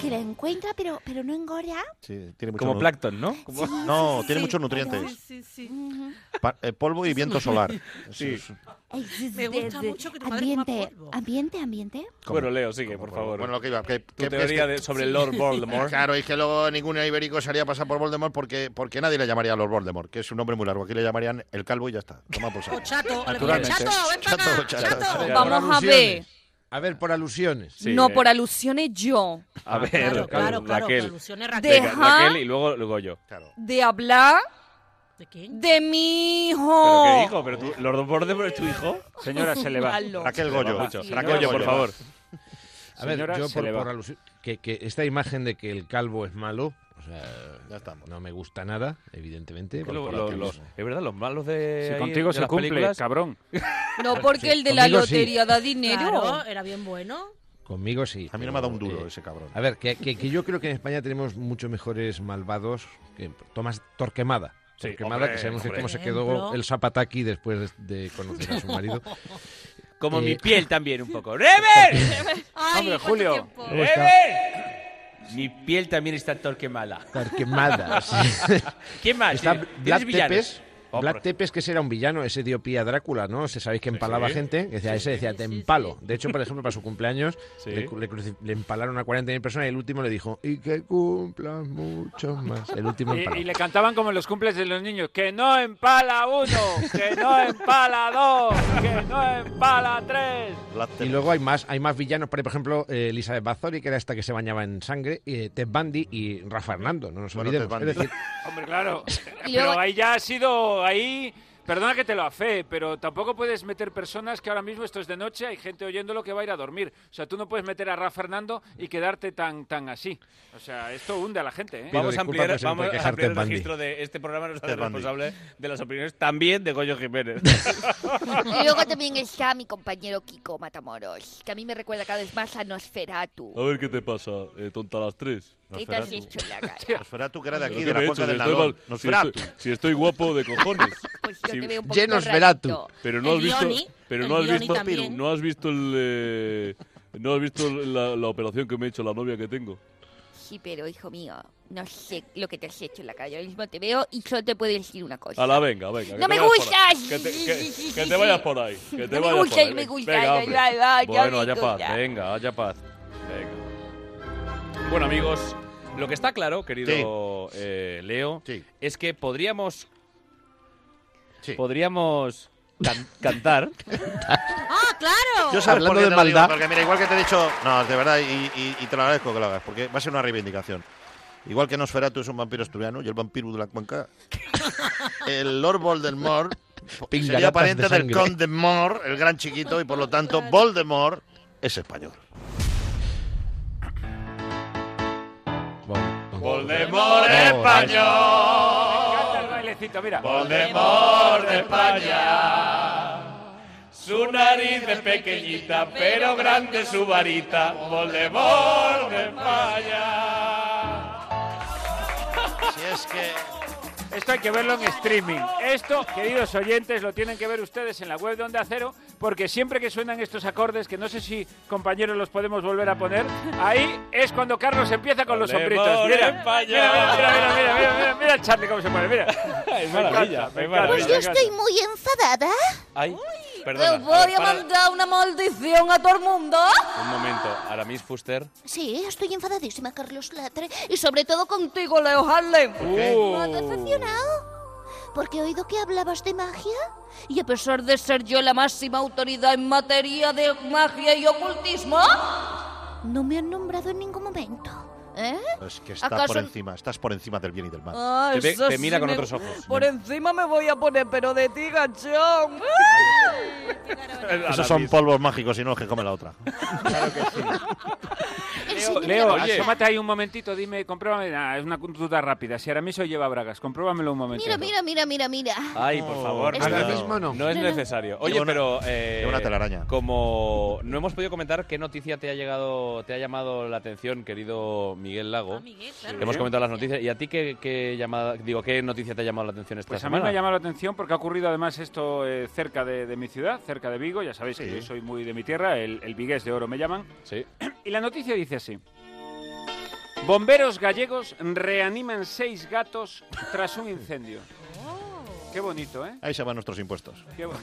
que la encuentra, pero, pero no engorda. Sí, tiene mucho Como nu- plancton, ¿no? Sí, No, sí, tiene sí. muchos nutrientes. Sí, sí. Ujú. Pa- eh, polvo y viento solar. Sí. Eso es- Ay, sí, Me sí, gusta sí. mucho que tu madre coma ambiente, polvo. ambiente, ambiente. Bueno, Leo, sigue, por favor. Bueno, lo que iba. Que, tu que- teoría es que- de- sobre Lord Voldemort. Claro, y que luego ningún ibérico se haría pasar por Voldemort porque, porque nadie le llamaría Lord Voldemort, que es un nombre muy largo. Aquí le llamarían el calvo y ya está. Toma por saco. O chato, o le Naturalmente. ponen, chato, ven para Chato, acá, chato, chato. chato. Vamos a ver. A ver, por alusiones. Sí, no eh. por alusiones yo. A ver, Claro, claro, claro, Raquel. por alusiones De- Raquel. Deja- Raquel y luego, luego yo. Claro. De hablar ¿De quién? de mi ¿Pero hijo. qué hijo? ¿Pero tú, Lord Voldemort es tu hijo? Señora, se le va. Raquel Goyo. mucho. Señora Goyo, por favor. A ver, Señora, yo se por, por alusión, que, que esta imagen de que el calvo es malo, sea, Ya estamos. no me gusta nada, evidentemente. Lo- lo- es verdad, los malos de. Si ahí, contigo de se las cumple, películas- cabrón. No porque Sí, el de la conmigo sí. lotería da dinero. Claro, era bien bueno. Conmigo sí. A mí no me ha dado un duro eh, ese cabrón. A ver, que, que- que yo creo que en España tenemos muchos mejores malvados que Tomás Torquemada. Sí, Torquemada, hombre, que sabemos hombre. cómo se Ejemplo. quedó el Zapataki después de, de conocer a su marido. Como Eh, mi piel también un poco. ¡Rever! Hombre, Julio. Mi piel también está torquemada. Torquemada. ¿Quién más? Está ¿Tienes- Black villanos? Tepes. Oh, Black Tepes, que ese era un villano, ese dio pie a Drácula, ¿no? Se sabéis que empalaba sí. gente. que decía, ese decía, te empalo. De hecho, por ejemplo, para su cumpleaños Sí. le, le le empalaron a 40.000 personas y el último le dijo, y que cumplan muchos más. El último Y, y le cantaban como en los cumples de los niños, que no empala uno, que no empala dos, que no empala tres. Y luego hay más, hay más villanos, por ejemplo, eh, Elizabeth Bathory, que era esta que se bañaba en sangre, y eh, Ted Bundy y Rafa Hernando, no nos Bueno, olvidemos. Ted Es decir, Hombre, claro. Pero ahí ya ha sido, ahí... Perdona que te lo afee, pero tampoco puedes meter personas que ahora mismo esto es de noche, hay gente oyéndolo que va a ir a dormir. O sea, tú no puedes meter a Rafa Fernando y quedarte tan, tan así. O sea, esto hunde a la gente, ¿eh? Vamos a ampliar, vamos a ampliar el registro de este programa, hace Ted Bundy. responsable de las opiniones también de Goyo Jiménez. Y luego también está mi compañero Kiko Matamoros, que a mí me recuerda cada vez más a Nosferatu. A ver qué te pasa, eh, tonta a las tres. ¿Qué te has hecho en la cara? Nosferatu, que era de aquí, ¿Qué de me la cuenca del si Nosferatu. estoy- Si estoy guapo de cojones. Pues yo te veo un poquito Llenos. Pero no has visto, pero no has visto, no has visto el, eh, no has visto la, la operación que me ha hecho la novia que tengo. Sí, pero hijo mío, no sé lo que te has hecho en la cara. Yo mismo te veo y solo te puedo decir una cosa. A la venga, venga. que ¡No te me vayas por gustas! ahí. Que te, que- que te vayas por ahí. Que te No me vayas gustas, por ahí. me gustas, Venga, ay, ya Bueno, me haya paz, venga, haya paz. Venga. Bueno, amigos, lo que está claro, querido eh, Leo, es que podríamos podríamos can- cantar. ¡Ah, claro! Yo sabes Hablando de lo digo, maldad. porque mira, igual que te he dicho, no, de verdad, y, y- y te lo agradezco que lo hagas, porque va a ser una reivindicación. Igual que Nosferatu es un vampiro asturiano y el vampiro de la cuenca, el Lord Voldemort sería pariente de del. Conde Mort, el gran chiquito, y por lo tanto Voldemort es español. Voldemort Me encanta el bailecito, mira. Voldemort de España. Su nariz es pequeñita, pero grande su varita. Voldemort de España. Si es que Esto hay que verlo en streaming. Esto, queridos oyentes, lo tienen que ver ustedes en la web de Onda Cero, porque siempre que suenan estos acordes, que no sé si compañeros los podemos volver a poner, ahí es cuando Carlos empieza con los sombritos. Mira, mira, mira, mira, mira, mira, mira, mira, mira el Charlie cómo se pone, mira. Es maravilla, Me es encanta, maravilla. Pues me yo encanta. estoy muy enfadada. Ay, Perdona. voy ver, a para- mandar una maldición a todo el mundo. Un momento, Aramis Fuster. Sí, estoy enfadadísima, Carlos Latre. Y sobre todo contigo, Leo Harlem. qué? ¿Me has decepcionado? Porque he oído que hablabas de magia. Y a pesar de ser yo la máxima autoridad en materia de magia y ocultismo, no me han nombrado en ningún momento. ¿Eh? Es que está ¿Acaso- por encima, estás por encima del bien y del mal. Ah, Te ve- eso te mira sí con me- otros ojos. Por encima me voy a poner, pero de ti, gachón. Esos son polvos mágicos y no los que come la otra. Leo, Leo asómate ahí un momentito, dime, compruébame. Nah, es una duda rápida. Si Aramiso lleva bragas, compruébamelo un momentito. Mira, mira, mira, mira, mira. Ay, por favor. Ahora mismo no. No es No, no. necesario. Oye, pero eh, una telaraña. como no hemos podido comentar qué noticia te ha llegado, te ha llamado la atención, querido Miguel Lago. Ah, Miguel, claro. Hemos comentado las noticias. ¿Y a ti qué, qué llamada, digo, qué noticia te ha llamado la atención esta Pues a mí semana? me ha llamado la atención porque ha ocurrido además esto eh, cerca de, de mi ciudad, cerca de Vigo. Ya sabéis que yo soy muy de mi tierra, el, el vigués de oro me llaman. Sí. Y la noticia dice así. Bomberos gallegos reaniman seis gatos tras un incendio. Qué bonito, ¿eh? Ahí se van nuestros impuestos. Qué bo-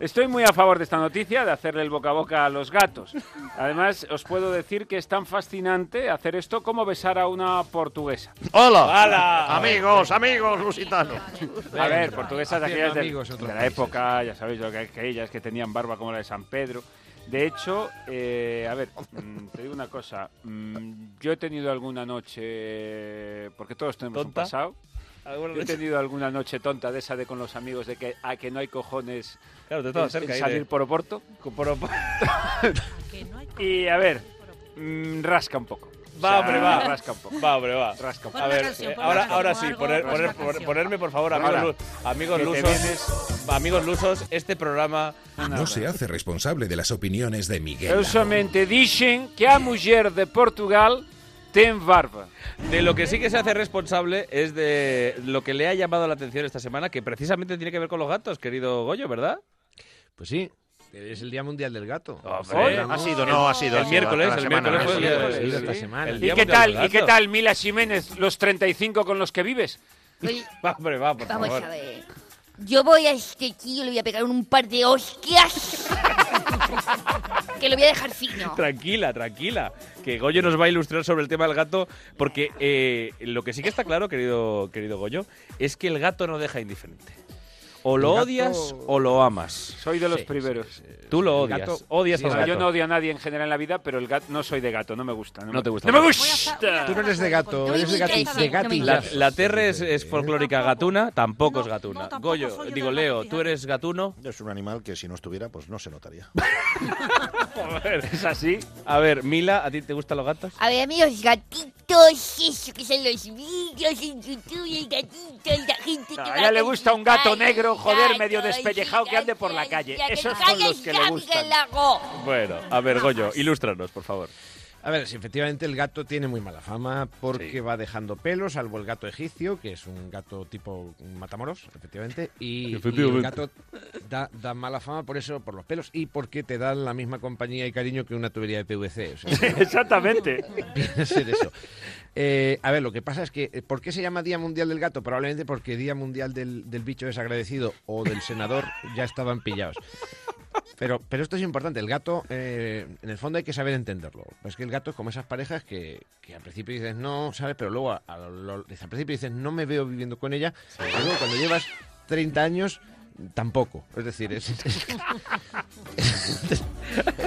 Estoy muy a favor de esta noticia, de hacerle el boca a boca a los gatos. Además, os puedo decir que es tan fascinante hacer esto como besar a una portuguesa. ¡Hola! ¡Hala! Amigos, amigos lusitanos. A ver, portuguesas de Haciendo aquellas de, amigos en otros de la países. época, ya sabéis, lo que aquellas que tenían barba como la de San Pedro. De hecho, eh, a ver, mm, te digo una cosa. mm, yo he tenido alguna noche, porque todos tenemos ¿Tonta? un pasado. ¿Alguna Yo he tenido alguna noche tonta de esa de con los amigos de que a que no hay cojones Claro, te estaba en- cerca en salir de- por Oporto. Por- hay Y a ver, mm, rasca un poco. Va, hombre, va. Rasca un poco. Va, hombre, va. Rasca un A ver, canción, eh, ahora, ahora sí, algo, poner, poner- ponerme, por favor, amigos, amigos lusos. Amigos lusos, este programa. No se hace responsable de las opiniones de Miguel. Eu somente dixen que a muller de Portugal ten barba. De lo que sí que se hace responsable es de lo que le ha llamado la atención esta semana, que precisamente tiene que ver con los gatos, querido Goyo, ¿verdad? Pues sí, es el Día Mundial del Gato. Hombre, Ha sido, no, ha sido. El miércoles, el semana, miércoles fue el esta semana. ¿Y qué tal? ¿Y qué tal Mila Jiménez, los 35 con los que vives? Oye, Va, hombre, va, por vamos favor. a ver. Yo voy a este tío, le voy a pegar un par de hostias. que lo voy a dejar fino. Tranquila, tranquila. Que Goyo nos va a ilustrar sobre el tema del gato, porque eh, lo que sí que está claro, querido, querido Goyo, es que el gato no deja indiferente. O lo gato- odias o lo amas. Soy de los Sí, primeros. Tú lo odias. gato- odias sí, al gato. yo no odio a nadie en general en la vida, pero el gato no soy de gato, no me gusta. No te gusta ¡No me el gato. gusta! Tú no eres de gato, No eres de interesa, de. La, Terre es, es folclórica gatuna, tampoco es gatuna. no, tampoco Goyo, digo gato, Leo. ¿tú eres gatuno? Es un animal que si no estuviera, pues no se notaría. ¿Es así? A ver, Mila, ¿a ti te gustan los gatos? A ver, amigos, gatitos, eso que son los vídeos en YouTube, el gatito, la gente que A ella le gusta un gato negro, joder, medio despellejado que ande por la calle. Esos son los que le gustan. Bueno, a ver, Goyo, ilústranos, por favor. A ver, si efectivamente el gato tiene muy mala fama porque Sí. va dejando pelos, salvo el gato egipcio, que es un gato tipo matamoros, efectivamente. Y, y Efectivamente. el gato da, da mala fama por eso, por los pelos, y porque te dan la misma compañía y cariño que una tubería de PVC. O sea, Exactamente. viene ser eso. Eh, a ver, lo que pasa es que, eh, ¿por qué se llama Día Mundial del Gato? Probablemente porque Día Mundial del, del Bicho Desagradecido o del Senador ya estaban pillados. Pero, pero esto es importante, el gato, eh, en el fondo hay que saber entenderlo. Es que el gato es como esas parejas que, que al principio dices no, ¿sabes? Pero luego a- al principio dices no me veo viviendo con ella, pero luego cuando llevas 30 años tampoco. Es decir, es,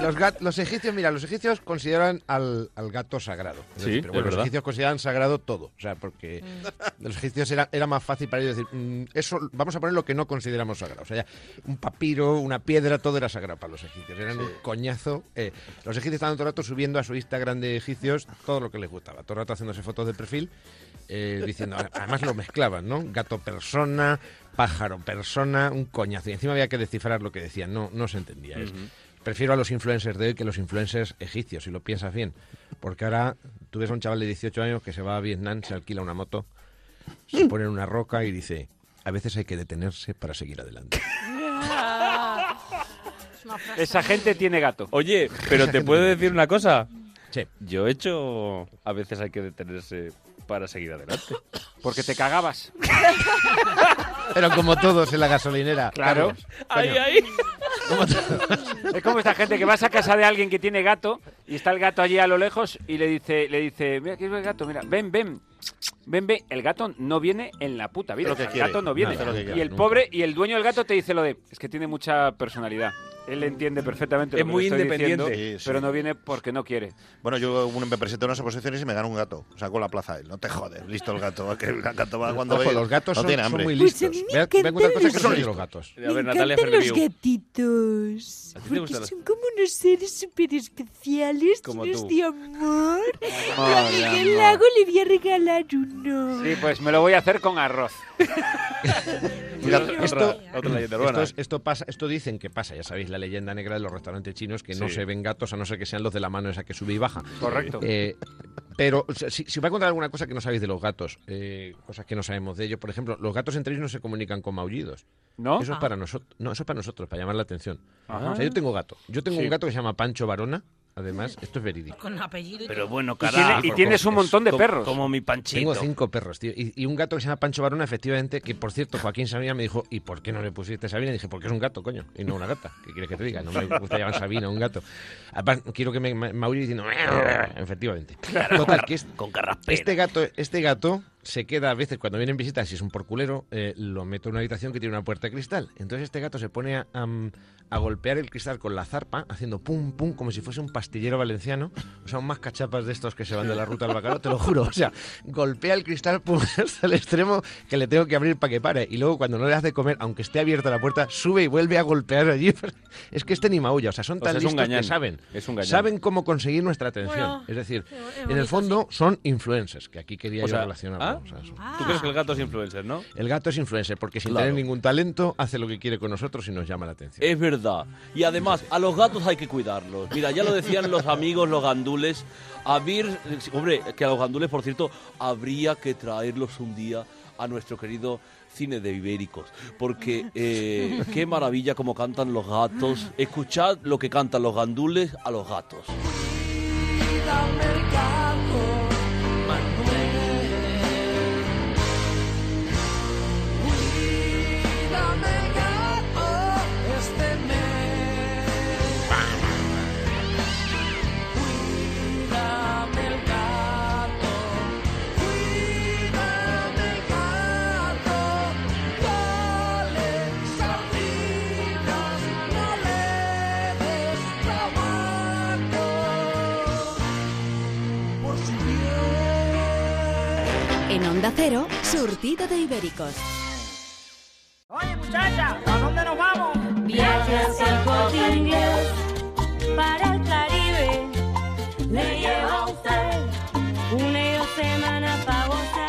los, gat- los egipcios, mira, los egipcios consideran al, al gato sagrado. Es Sí, decir, pero bueno, los verdad. egipcios consideran sagrado todo. O sea, porque los egipcios era, era más fácil para ellos decir, "Mm, eso vamos a poner lo que no consideramos sagrado. O sea, ya un papiro, una piedra, todo era sagrado para los egipcios. Eran un coñazo. Eh, los egipcios estaban todo el rato subiendo a su Instagram de egipcios todo lo que les gustaba. Todo el rato haciéndose fotos de perfil, eh, diciendo, además lo mezclaban, ¿no? Gato persona, pájaro persona, un coñazo. Y encima había que descifrar lo que decían. No, no se entendía. Es- Prefiero a los influencers de hoy que los influencers egipcios, si lo piensas bien. Porque ahora tú ves a un chaval de 18 años que se va a Vietnam, se alquila una moto, se pone en una roca y dice, a veces hay que detenerse para seguir adelante. Esa gente tiene gato. Oye, pero te puedo decir una cosa. Sí. Yo he hecho. A veces hay que detenerse para seguir adelante. Porque te cagabas. Pero como todos en la gasolinera. Claro. Carlos, Ahí, coño, ahí. como. Es como esta gente que vas a casa de alguien que tiene gato y está el gato allí a lo lejos y le dice, le dice, mira, aquí es el gato, mira, ven, ven, ven, ven. El gato no viene en la puta vida. Lo que el quiere. gato no viene. Nada, y el nunca. pobre y el dueño del gato te dice lo de, es que tiene mucha personalidad. Él entiende perfectamente lo Es que muy estoy independiente. diciendo, Sí, sí. pero no viene porque no quiere. Bueno, yo me presenté a unas oposiciones y me ganó un gato. Sacó la plaza él. No te jodes. Listo el gato. Que el gato va cuando Ojo, ve- los gatos no son, tiene son hambre. muy Pues listos. mí me encantan cosa que los son gatos. los gatos. A ver, Me encantan los gatitos. ¿A ti te Porque los- son como unos seres súper especiales, Como llenos tú. de amor. Amor, a Miguel amor. Lago le voy a regalar uno. Sí, pues me lo voy a hacer con arroz. Esto, otra leyenda esto, urbana. es- esto pasa, esto dicen que pasa, ya sabéis la leyenda negra de los restaurantes chinos que no se ven gatos a no ser que sean los de la mano esa que sube y baja. Correcto. Eh, pero o sea, si, si os voy a contar alguna cosa que no sabéis de los gatos, eh, cosas que no sabemos de ellos, por ejemplo, los gatos entre ellos no se comunican con maullidos. ¿No? Eso es para nosotros, no, eso es para nosotros, para llamar la atención. Ajá. O sea, yo tengo gato. Yo tengo Sí. un gato que se llama Pancho Varona. Además, esto es verídico. Con apellido y Pero bueno, Y, carajo. tiene- y tienes un montón de perros. Como mi panchito. Tengo cinco perros, tío. Y, y un gato que se llama Pancho Varona, efectivamente, que por cierto, Joaquín Sabina me dijo, ¿y por qué no le pusiste Sabina? Y dije, porque es un gato, coño, y no una gata. ¿Qué quieres que te diga? No me gusta llamar Sabina, un gato. Además, quiero que me, me diciendo, efectivamente. Total, que es- Con carraspera. este gato, este gato se queda a veces cuando vienen visitas, si es un porculero, eh, lo meto en una habitación que tiene una puerta de cristal. Entonces este gato se pone a, golpear el cristal con la zarpa, haciendo pum, pum, como si fuese un pastillero valenciano. O sea, un más cachapas de estos que se van de la ruta al bacalao, te lo juro. O sea, golpea el cristal pum, hasta el extremo que le tengo que abrir para que pare. Y luego cuando no le hace comer, aunque esté abierta la puerta, sube y vuelve a golpear allí. Es que este ni maulla, o sea, son O sea, tan es un listos que saben. Es un. Saben cómo conseguir nuestra atención. Bueno, es decir, es en el fondo son influencers, que aquí quería O yo sea, relacionarlo. ¿ah? O sea, son- ¿Tú crees que el gato es influencer, no? El gato es influencer porque sin Claro. tener ningún talento hace lo que quiere con nosotros y nos llama la atención. Es verdad. Y además, a los gatos hay que cuidarlos. Mira, ya lo decían los amigos, los gandules. Habir, hombre, que a los gandules, por cierto, habría que traerlos un día a nuestro querido cine de ibéricos. Porque eh, qué maravilla como cantan los gatos. Escuchad lo que cantan los gandules a los gatos. Onda Cero, surtido de ibéricos. Oye, muchacha, ¿a dónde nos vamos? Viaje hacia el corte inglés para el Caribe. Le lleva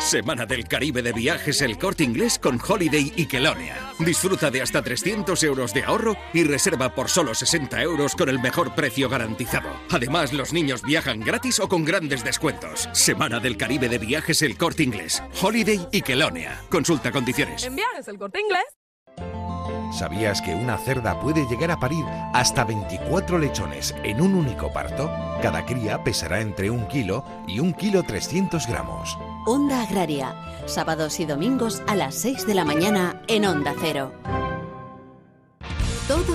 Semana del Caribe de viajes El Corte Inglés con Holiday y Kelonia. Disfruta de hasta 300 euros de ahorro y reserva por solo 60 euros con el mejor precio garantizado. Además, los niños viajan gratis o con grandes descuentos. Semana del Caribe de viajes El Corte Inglés. Holiday y Kelonia. Consulta condiciones. En viajes el corte inglés. ¿Sabías que una cerda puede llegar a parir hasta 24 lechones en un único parto? Cada cría pesará entre un kilo y un kilo 300 gramos. Onda Agraria, sábados y domingos a las 6 de la mañana en Onda Cero.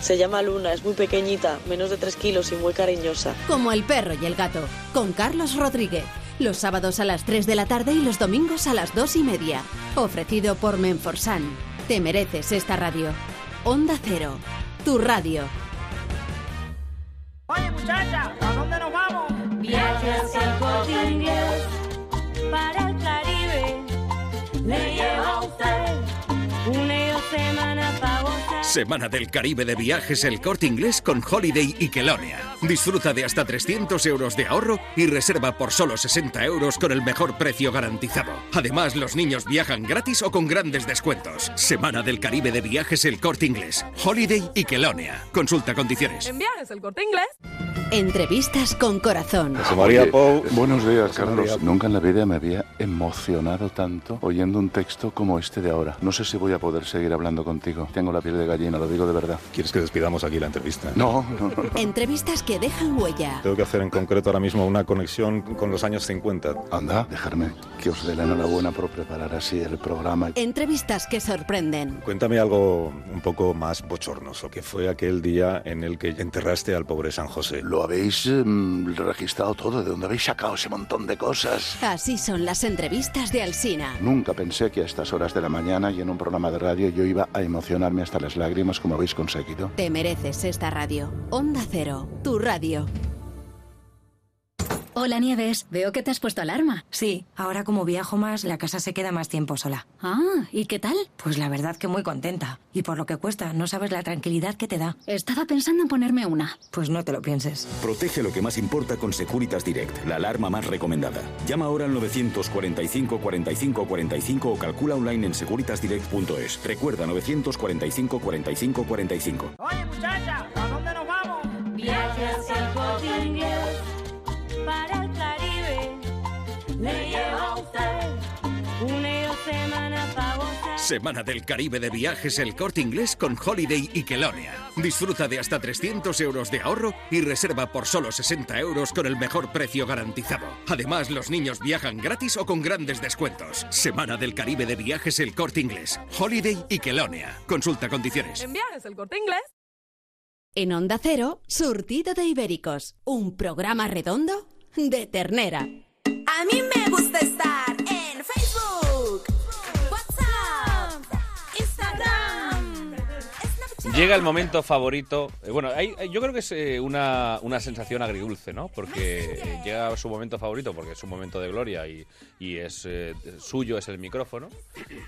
Se llama Luna, es muy pequeñita, menos de 3 kilos y muy cariñosa. Como el perro y el gato, con Carlos Rodríguez. Los sábados a las 3 de la tarde y los domingos a las 2 y media. Ofrecido por Menforsan. Te mereces esta radio. Onda Cero, tu radio. Oye, muchacha, ¿a dónde nos vamos? Viaje hacia el corte inglés para el Caribe. Le lleva a usted una semana del Caribe de viajes El Corte Inglés con Holiday y Kelonia. Disfruta de hasta 300 euros de ahorro y reserva por solo 60 euros con el mejor precio garantizado. Además, los niños viajan gratis o con grandes descuentos. Semana del Caribe de viajes El Corte Inglés. Holiday y Kelonia. Consulta condiciones. En viajes el corte inglés. Entrevistas con corazón. María Pou. Buenos días, Carlos. Nunca en la vida me había emocionado tanto oyendo un texto como este de ahora. No sé si voy a poder seguir hablando contigo. Tengo la piel de gallina, lo digo de verdad. ¿Quieres que despidamos aquí la entrevista? No, no, no. Entrevistas que dejan huella. Tengo que hacer en concreto ahora mismo una conexión con los años 50. Anda, dejarme que os dé la enhorabuena por preparar así el programa. Entrevistas que sorprenden. Cuéntame algo un poco más bochornoso, que fue aquel día en el que enterraste al pobre San José. Lo habéis mm, registrado todo, ¿de dónde habéis sacado ese montón de cosas? Así son las entrevistas de Alsina. Nunca pensé que a estas horas de la mañana y en un programa de radio yo iba a emocionarme hasta las lágrimas como habéis conseguido. Te mereces esta radio. Onda Cero, tu radio. Hola Nieves, veo que te has puesto alarma. Sí, ahora como viajo más, la casa se queda más tiempo sola. Ah, ¿y qué tal? Pues la verdad que muy contenta. Y por lo que cuesta, no sabes la tranquilidad que te da. Estaba pensando en ponerme una. Pues no te lo pienses. Protege lo que más importa con Securitas Direct, la alarma más recomendada. Llama ahora al 945 45 45 o calcula online en securitasdirect.es. Recuerda 945 45 45. Oye, muchacha, ¿a dónde nos vamos? Viaje hacia el para el Caribe. Le lleva a usted Semana del Caribe de viajes El Corte Inglés con Holiday y Kelonia. Disfruta de hasta 300 euros de ahorro y reserva por solo 60 euros con el mejor precio garantizado. Además, los niños viajan gratis o con grandes descuentos. Semana del Caribe de viajes El Corte Inglés, Holiday y Kelonia. Consulta condiciones. En viajes el corte inglés. En Onda Cero, Surtido de Ibéricos, un programa redondo de ternera. A mí me gusta estar en Facebook, WhatsApp, Instagram. Llega el momento favorito. eh, Bueno, hay- hay- yo creo que es eh, una, una sensación agridulce, ¿no? Porque eh, llega su momento favorito, porque es un momento de gloria y, y es eh, suyo es el micrófono,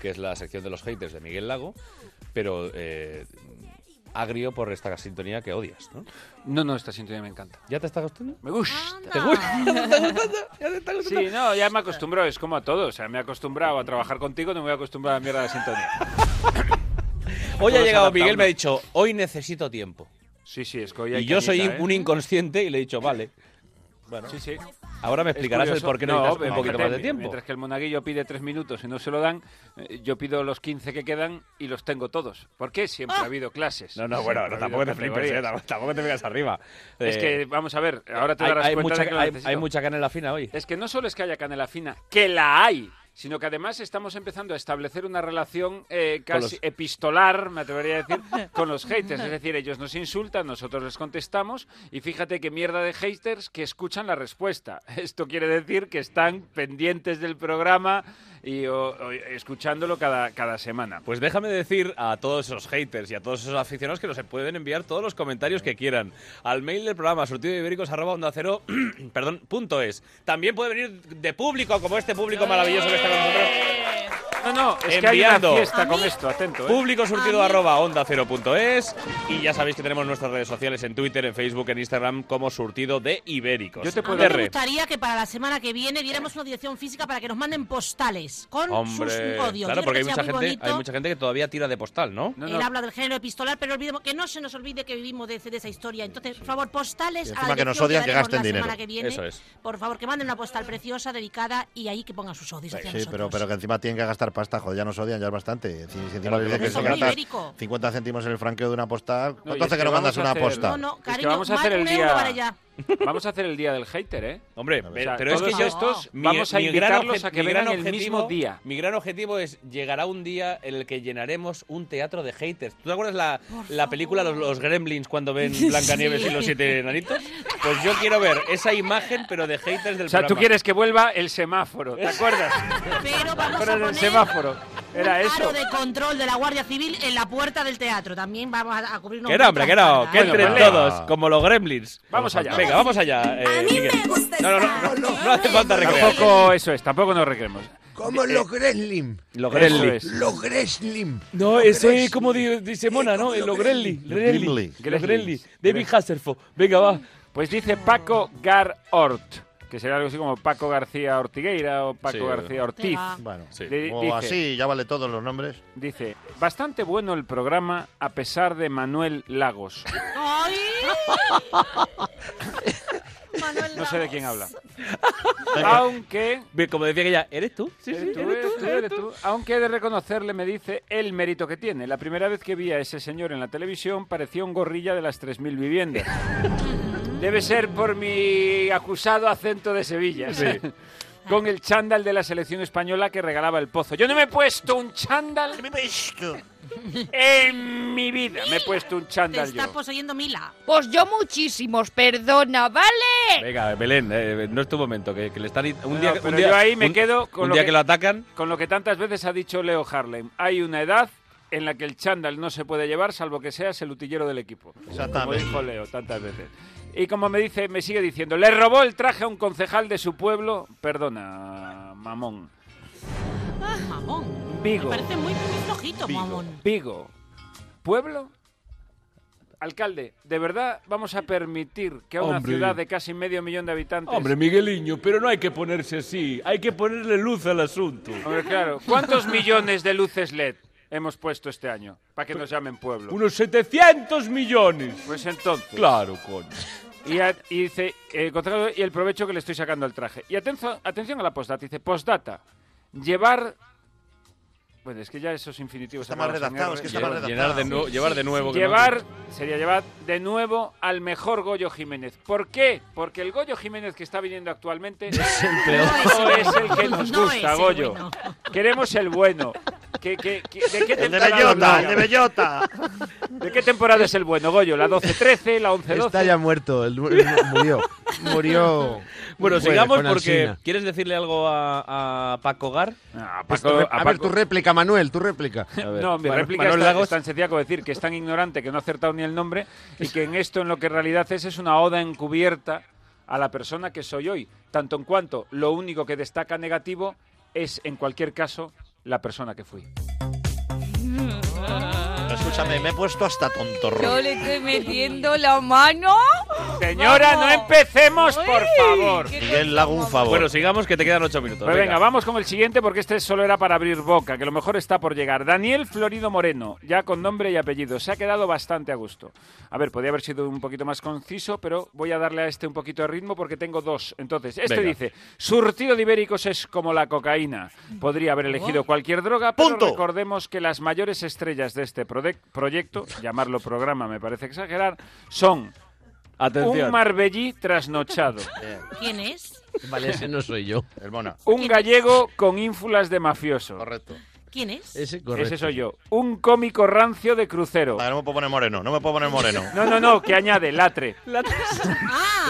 que es la sección de los haters de Miguel Lago, pero eh, agrio por esta sintonía que odias, ¿no? No, no, esta sintonía me encanta. ¿Ya te está gustando? Me gusta. ¿Te gusta? ¿Te está gustando? ¿Ya te está gustando? Sí, no, ya me acostumbro, es como a todo. O sea, me he acostumbrado a trabajar contigo, no me voy a acostumbrar a la mierda de la sintonía. Hoy ha llegado Miguel, me ha dicho, hoy necesito tiempo. Sí, sí, es que hoy hay Y yo soy ¿eh? un inconsciente y le he dicho, vale. Bueno, Sí, sí. ahora me explicarás el por qué No, necesitas un poquito más de tiempo. Mientras que el monaguillo pide tres minutos y no se lo dan, eh, yo pido los 15 que quedan y los tengo todos. ¿Por qué? Siempre ha habido clases. No, no, bueno, no, tampoco te flipes, eh, tampoco- te vengas arriba. Es Eh, que, vamos a ver, ahora te hay- darás hay cuenta mucha- de que lo hay- hay mucha canela fina hoy. Es que no solo es que haya canela fina, que la hay, sino que además estamos empezando a establecer una relación eh, casi los- epistolar, me atrevería a decir, con los haters. Es decir, ellos nos insultan, nosotros les contestamos y fíjate qué mierda de haters que escuchan la respuesta. Esto quiere decir que están pendientes del programa y o- escuchándolo cada, cada semana. Pues déjame decir a todos esos haters y a todos esos aficionados que nos pueden enviar todos los comentarios que quieran al mail del programa surtido perdón, punto es. También puede venir de público, como este público maravilloso que está con nosotros. No, no, es que hay una enviando fiesta con esto, atento. ¿eh? Público surtido arroba onda cero punto es y ya sabéis que tenemos nuestras redes sociales en Twitter, en Facebook, en Instagram como surtido de ibéricos. Yo te A mí me gustaría que para la semana que viene diéramos una dirección física para que nos manden postales con Hombre, sus odios. claro, Yo porque hay que mucha sea muy gente, bonito. hay mucha gente que todavía tira de postal, ¿no? Él habla del género epistolar, pero olvidemos que no se nos olvide que vivimos de, de esa historia. Entonces, por favor, postales Y a encima la que nos dirección odian, que daremos gasten la dinero. semana que viene. Eso es. Por favor, que manden una postal preciosa, dedicada y ahí que pongan sus odios hacia Sí, nosotros. pero, pero que encima tienen que gastar pasta, joder, ya nos odian, ya es bastante. Si, si encima Claro, dicen que que son se gastan ibérico. 50 céntimos en el franqueo de una postal, No, y ¿cuánto es hace que no mandas una hacer- posta? No, no, Es que vamos a hacer el día. Vamos a hacer el día del hater, ¿eh? Hombre, O sea, pero es que yo estos mi- vamos a mi gran invitarlos a que vengan gran el objetivo- mismo día. Mi gran objetivo es llegará un día en el que llenaremos un teatro de haters. ¿Tú te acuerdas la, la película los, los Gremlins cuando ven Blancanieves Sí. y los siete enanitos? Pues yo quiero ver esa imagen, pero de haters del O sea, tú programa. quieres que vuelva el semáforo, ¿te acuerdas? Pero vamos a en el poner semáforo. Era un eso. aro de control de la Guardia Civil en la puerta del teatro. También vamos a, a cubrir Que no, hombre, que no, que Bueno, entren todos, como los gremlins. Vamos allá. Venga, vamos allá. eh, Miguel. No, no, no, no, no hace falta recrear. Tampoco eso es, tampoco nos recreemos. Como los Gremlin. Los Gremlin. Los Gremlin. No, eso es como di- dice Mona, ¿no? Los. Gremlin. Los Gremlin. David Hasselhoff. Venga, va. Pues dice Paco Garort, que será algo así como Paco García Ortigueira o Paco Sí, García Ortiz. Bueno, Sí. O dice- así, ya vale todos los nombres. Dice, bastante bueno el programa a pesar de Manuel Lagos. ¡Ay! No sé de quién habla. Aunque... Como decía que ya, ¿eres tú? Sí, sí, Eres tú, eres eres tú, tú, eres eres tú. Aunque he de reconocerle, me dice, el mérito que tiene. La primera vez que vi a ese señor en la televisión parecía un gorrilla de las 3.000 viviendas. Debe ser por mi acusado acento de Sevilla. Sí. Con el chándal de la selección española que regalaba el pozo. Yo no me he puesto un chándal en mi vida. Me he puesto un Te chándal está yo. poseyendo Mila. Pues yo muchísimos, perdona, ¿vale? Venga, Belén, eh, no es tu momento, que, que le están... Un No, día, pero un día- yo ahí me un- quedo con un lo día que- que... lo atacan... Con lo que tantas veces ha dicho Leo Harlem. Hay una edad en la que el chándal no se puede llevar salvo que seas el utillero del equipo. Como Exactamente. dijo Leo tantas veces. Y como me dice, me sigue diciendo, le robó el traje a un concejal de su pueblo. Perdona, mamón. Mamón. Vigo. Me parece muy, muy flojito, Vigo. mamón. Vigo. ¿Pueblo? Alcalde, ¿de verdad vamos a permitir que a una Hombre. ciudad de casi medio millón de habitantes... Hombre, Migueliño, pero no hay que ponerse así. Hay que ponerle luz al asunto. Hombre, claro. ¿Cuántos millones de luces LED hemos puesto este año para que nos llamen pueblo? Unos 700 millones. Pues entonces. Claro, coño. Y, a- y dice, eh, y el provecho que le estoy sacando al traje. Y atención, atención a la postdata. Dice, postdata, llevar Bueno, es que ya esos infinitivos Está mal redactado, es que está llevar- mal Llenar de redactado. nuevo, llevar de nuevo. que no- Llevar sería llevar de nuevo al mejor Goyo Jiménez. ¿Por qué? Porque el Goyo Jiménez que está viniendo actualmente Es el peor. no es el que nos No gusta, el Goyo. bueno. Queremos el bueno. ¿Qué, qué- qué- de qué El de temporada Bellota, el de Bellota. ¿De qué temporada es el bueno, Goyo? ¿La 12-13, la 11-12? Está ya muerto, el, el- murió. Murió. Bueno, Bueno, sigamos porque. ¿Quieres decirle algo a, a Paco Gar? Ah, Paco- a a ver, tu réplica, Manuel, tu réplica. No, mi réplica Manuel es tan, Lagos. es tan sencilla como decir que es tan ignorante que no ha acertado ni el nombre y que en esto en lo que en realidad es es una oda encubierta a la persona que soy hoy, tanto en cuanto lo único que destaca negativo es en cualquier caso la persona que fui. Escúchame, me he puesto hasta tontorro. le estoy metiendo la mano. Señora, no empecemos, por favor. Miguel Lago, un favor. Bueno, sigamos que te quedan ocho minutos. Pues venga, vamos con el siguiente porque este solo era para abrir boca, que lo mejor está por llegar. Daniel Florido Moreno, ya con nombre y apellido, se ha quedado bastante a gusto. A ver, podría haber sido un poquito más conciso, pero voy a darle a este un poquito de ritmo porque tengo dos. Entonces, este Venga. dice, surtido de ibéricos es como la cocaína. Podría haber elegido cualquier droga, pero Punto. recordemos que las mayores estrellas de este proyecto, llamarlo programa me parece exagerar, son Atención. un marbellí trasnochado. ¿Quién es? Vale, ese no soy yo. El Mona. Un gallego con ínfulas de mafioso. Correcto. ¿Quién es? Ese, correcto. Ese soy yo. Un cómico rancio de crucero. Vale, no me puedo poner moreno, no me puedo poner moreno. No, no, no, que añade latre.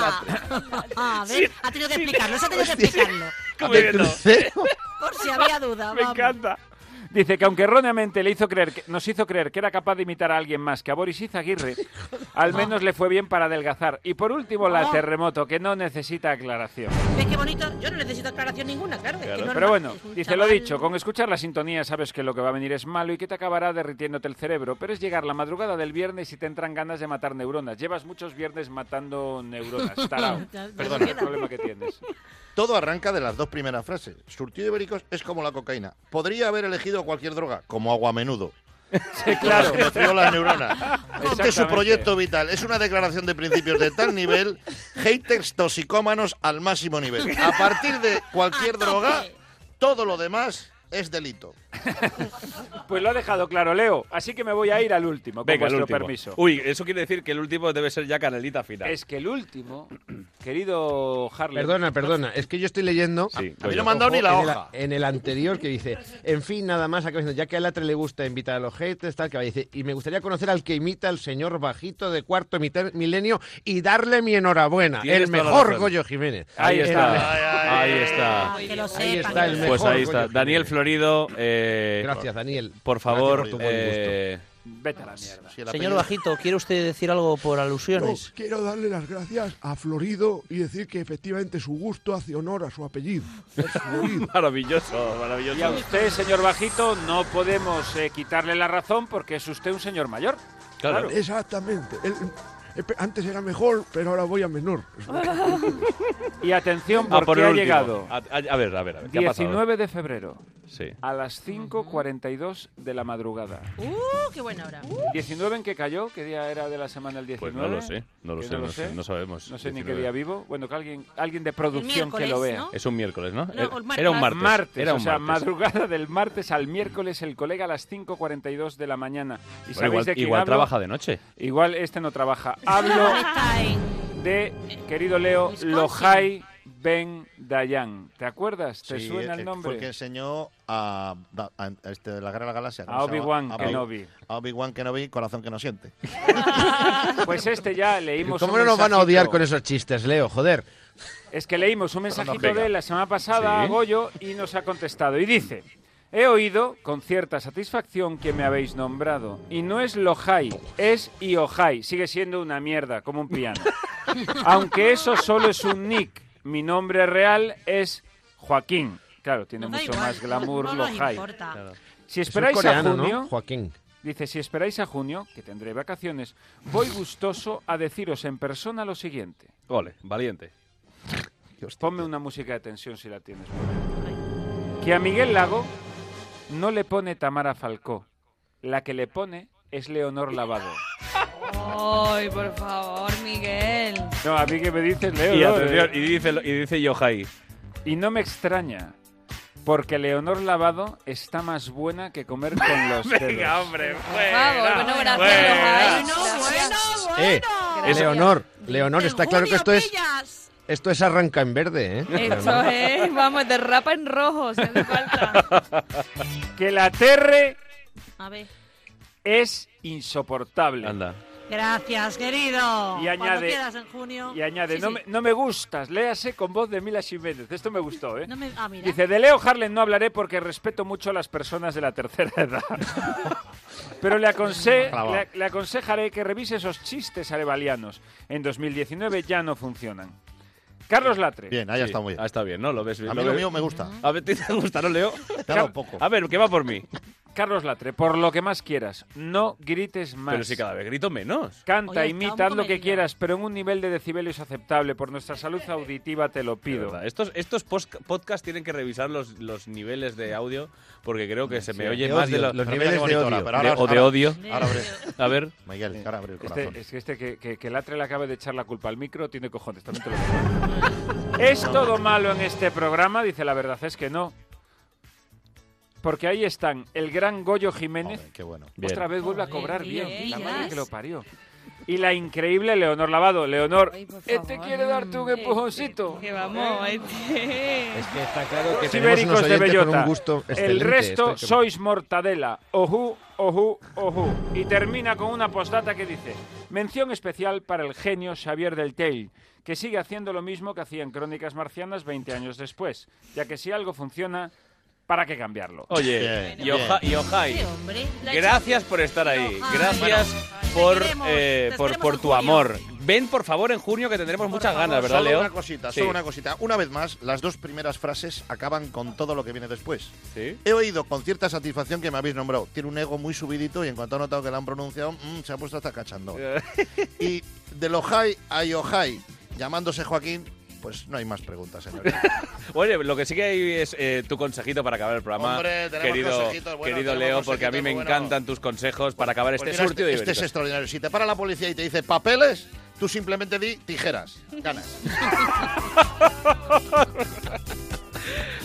Ah, ah, ¿ves? Ha tenido que explicarlo, se ha tenido que explicarlo. ¿De crucero? Por si había duda. Me vamos. encanta. Dice que aunque erróneamente le hizo creer que, nos hizo creer que era capaz de imitar a alguien más que a Boris Izaguirre, al menos le fue bien para adelgazar. Y por último, la Oh. terremoto, que no necesita aclaración. ¿Ves qué bonito? Yo no necesito aclaración ninguna, claro. es que normal, Pero bueno, es un dice lo chaval- dicho, con escuchar la sintonía sabes que lo que va a venir es malo y que te acabará derritiéndote el cerebro, pero es llegar la madrugada del viernes y te entran ganas de matar neuronas. Llevas muchos viernes matando neuronas, tarao. Perdona, el problema que tienes. Todo arranca de las dos primeras frases. Surtido de ibéricos es como la cocaína. Podría haber elegido cualquier droga, como agua a menudo. Sí, claro. Que frío las neuronas. Este es su proyecto vital. Es una declaración de principios de tal nivel, haters toxicómanos al máximo nivel. A partir de cualquier droga, todo lo demás es delito. Pues lo ha dejado claro Leo, así que me voy a ir al último, con Venga, vuestro último. permiso. Uy, eso quiere decir que el último debe ser ya canelita final. Es que el último, querido Harley... Perdona, perdona, es que yo estoy leyendo. Sí, A mí no me han dado ni la en el- hoja. en el anterior que dice, en fin, nada más, acaba diciendo, ya que a Latre le gusta invitar a los haters, tal, que va, dice, y me gustaría conocer al que imita al señor bajito de cuarto milenio y darle mi enhorabuena. El mejor. Goyo Jiménez. Ahí está. Ahí está. Que lo Ahí está el Pues mejor ahí está. Goyo Daniel. Florido. eh, Gracias, Daniel. Por favor, por tu buen eh, Vete a la mierda. Si el Señor Bajito, ¿quiere usted decir algo por No, alusiones? quiero darle las gracias a Florido y decir que efectivamente su gusto hace honor a su apellido. Maravilloso, maravilloso. Y a usted, señor Bajito, no podemos eh, quitarle la razón porque es usted un señor mayor. Claro. Exactamente. Él- eh, pe- antes era mejor, pero ahora voy a menor. Y atención, Ah, porque por el ha último. llegado A, a- a ver, a ver, a ver. ¿Qué ha pasado? 19 de febrero Sí. a las 5.42 de la madrugada. Uh, qué buena hora. ¿19 en qué cayó? ¿Qué día era de la semana el 19? Pues no lo sé, no lo sé, no sé, no sabemos. No sé ni qué 19. día vivo. Bueno, que alguien, alguien de producción que lo vea. ¿no? Es un miércoles, ¿no? No, Era- el mar- Era un mar- martes. Martes, Era o un sea, martes. madrugada del martes al miércoles, el colega a las 5.42 de la mañana. ¿Y Bueno, sabéis igual de quién igual hablo? trabaja de noche. Igual este no trabaja. Hablo de, querido Leo. Lohai Ben Dayan. ¿Te acuerdas? ¿Te Sí, suena eh, el nombre? Fue el que enseñó a, a- a este de la Guerra de la Galaxia. ¿cómo A? Obi-Wan A Kenobi. A Obi-Wan Kenobi, corazón que no siente. Pues este ya leímos ¿Cómo un no nos van a odiar con esos chistes, Leo? Joder. Es que leímos un mensajito de él la semana pasada a Sí. Goyo y nos ha contestado. Y dice, he oído con cierta satisfacción que me habéis nombrado. Y no es Lohai, es Iohai. Sigue siendo una mierda, como un piano. Aunque eso solo es un nick. Mi nombre real es Joaquín. Claro, tiene mucho igual, más glamour no importa. Si es esperáis coreano, a junio, ¿no? Joaquín. dice, si esperáis a junio, que tendré vacaciones, voy gustoso a deciros en persona lo siguiente. Ole, valiente. Ponme una música de tensión si la tienes. Que a Miguel Lago no le pone Tamara Falcó. La que le pone es Leonor Lavado. Ay, por favor, Miguel. No, a mí que me dices, Leo. Y, no, atención, eh, y dice, y dice Yohai. y no me extraña, Porque Leonor Lavado está más buena que comer con los dedos. Venga, hombre, favor, bueno, gracias, fuera. Los Eh, Gracias. Leonor, Leonor, está claro que esto es. Esto es arranca en verde, ¿eh? Esto es, vamos, de rapa en rojo, si hace falta. Que la terre A ver. es insoportable. Anda. Gracias, querido. Y Cuando añade- quieras en junio. Y añade, Sí, no, sí. Me, no me gustas, léase con voz de Mila Jiménez. Esto me gustó, ¿eh? No me- ah, mira. Dice, de Leo Harlem no hablaré porque respeto mucho a las personas de la tercera edad. Pero le, aconse- Clavado. le, le aconsejaré que revise esos chistes arevalianos. En 2019 ya no funcionan. Carlos Latre. Bien, ahí Sí, está muy bien. Ah, está bien, ¿no? Lo ves A lo mí lo mío me gusta. A ver, ¿te gusta, no, Leo? Claro, poco. A ver, que va por mí. Carlos Latre, por lo que más quieras, no grites más. Pero si cada vez grito menos. Canta, Oye, imita, haz lo que quieras, pero en un nivel de decibelios aceptable. Por nuestra salud auditiva te lo pido. Estos, estos podcasts tienen que revisar los, los niveles de audio porque creo que se me oye de más odio, de lo- los niveles de bonito odio. ahora, pero de- o de ahora- odio. Ahora abre. A ver. Miguel, ahora abre el corazón. Este, es que este que, que, que Latre le acabe de echar la culpa al micro tiene cojones, también te lo digo. ¿Es todo malo en este programa? Dice la verdad, es que no. Porque ahí están el gran Goyo Jiménez. Qué bueno. Bien. Otra vez vuelve a cobrar bien. bien, La madre que lo parió. Y la increíble Leonor Lavado. Leonor, Ay, este quiere darte un empujoncito. Que vamos, este. Es que está claro que Los tenemos unos ibéricos de bellota. un gusto excelente. El resto que- sois mortadela. Ojú, ojú, ojú. Y termina con una postdata que dice: Mención especial para el genio Xavier del Tell, que sigue haciendo lo mismo que hacía en Crónicas Marcianas 20 años después, ya que si algo funciona, ¿para qué cambiarlo? Oye, Bien, Sí, hombre. La gracias por estar ahí. Gracias Bueno, por, eh, por, tu amor. Ven, por favor, en junio que tendremos muchas favor, ganas, ¿verdad, solo Leo? una cosita, Sí. solo una cosita. Una vez más, las dos primeras frases acaban con todo lo que viene después. ¿Sí? He oído con cierta satisfacción que me habéis nombrado. Tiene un ego muy subidito y en cuanto ha notado que lo han pronunciado, mm, se ha puesto hasta cachando. y de Ojai a Yohai, llamándose Joaquín, pues no hay más preguntas, señor. Oye, lo que sí que hay es eh, tu consejito para acabar el programa, Hombre, tenemos querido, consejitos, bueno, querido tenemos Leo, porque a mí me bueno. encantan tus consejos para acabar Pues este mira, surtido este, este es extraordinario. Si te para la policía y te dice papeles, tú simplemente di tijeras. Ganas.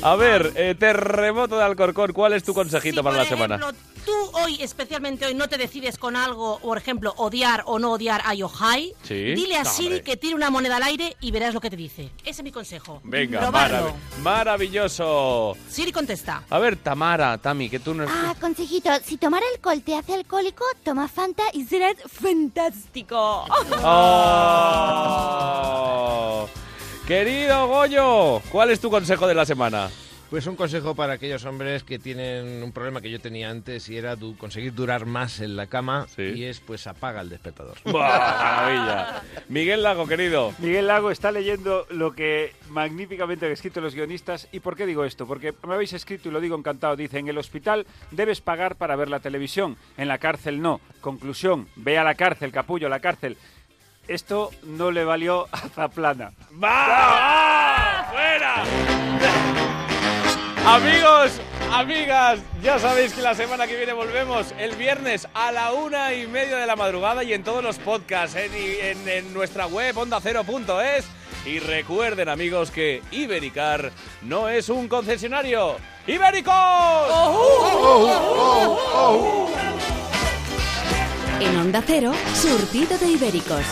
A ver, eh, terremoto de Alcorcón, ¿cuál es tu consejito Si, para la semana? Tú hoy, especialmente hoy, no te decides con algo, por ejemplo, odiar o no odiar a Yohai, Sí. dile a No, Siri hombre. que tire una moneda al aire y verás lo que te dice. Ese es mi consejo. Venga, marav- maravilloso. Siri contesta. A ver, Tamara, Tami, que tú no... Ah, consejito, si tomar alcohol te hace alcohólico, toma Fanta y serás fantástico. ¡Oh! Querido Goyo, ¿cuál es tu consejo de la semana? Pues un consejo para aquellos hombres que tienen un problema que yo tenía antes y era du- conseguir durar más en la cama y es pues apaga el despertador. ¡Buah, maravilla! Miguel Lago, querido. Miguel Lago está leyendo lo que magníficamente han escrito los guionistas. ¿Y por qué digo esto? Porque me habéis escrito y lo digo encantado. Dice, en el hospital debes pagar para ver la televisión, en la cárcel no. Conclusión, ve a la cárcel, capullo, a la cárcel. Esto no le valió a Zaplana. ¡Va! ¡Fuera! Amigos, amigas, ya sabéis que la semana que viene volvemos el viernes a la una y media de la madrugada y en todos los podcasts, en, en- nuestra web ondacero.es. Y recuerden, amigos, que Ibericar no es un concesionario. ¡Ibéricos! En Onda Cero, surtido de ibéricos.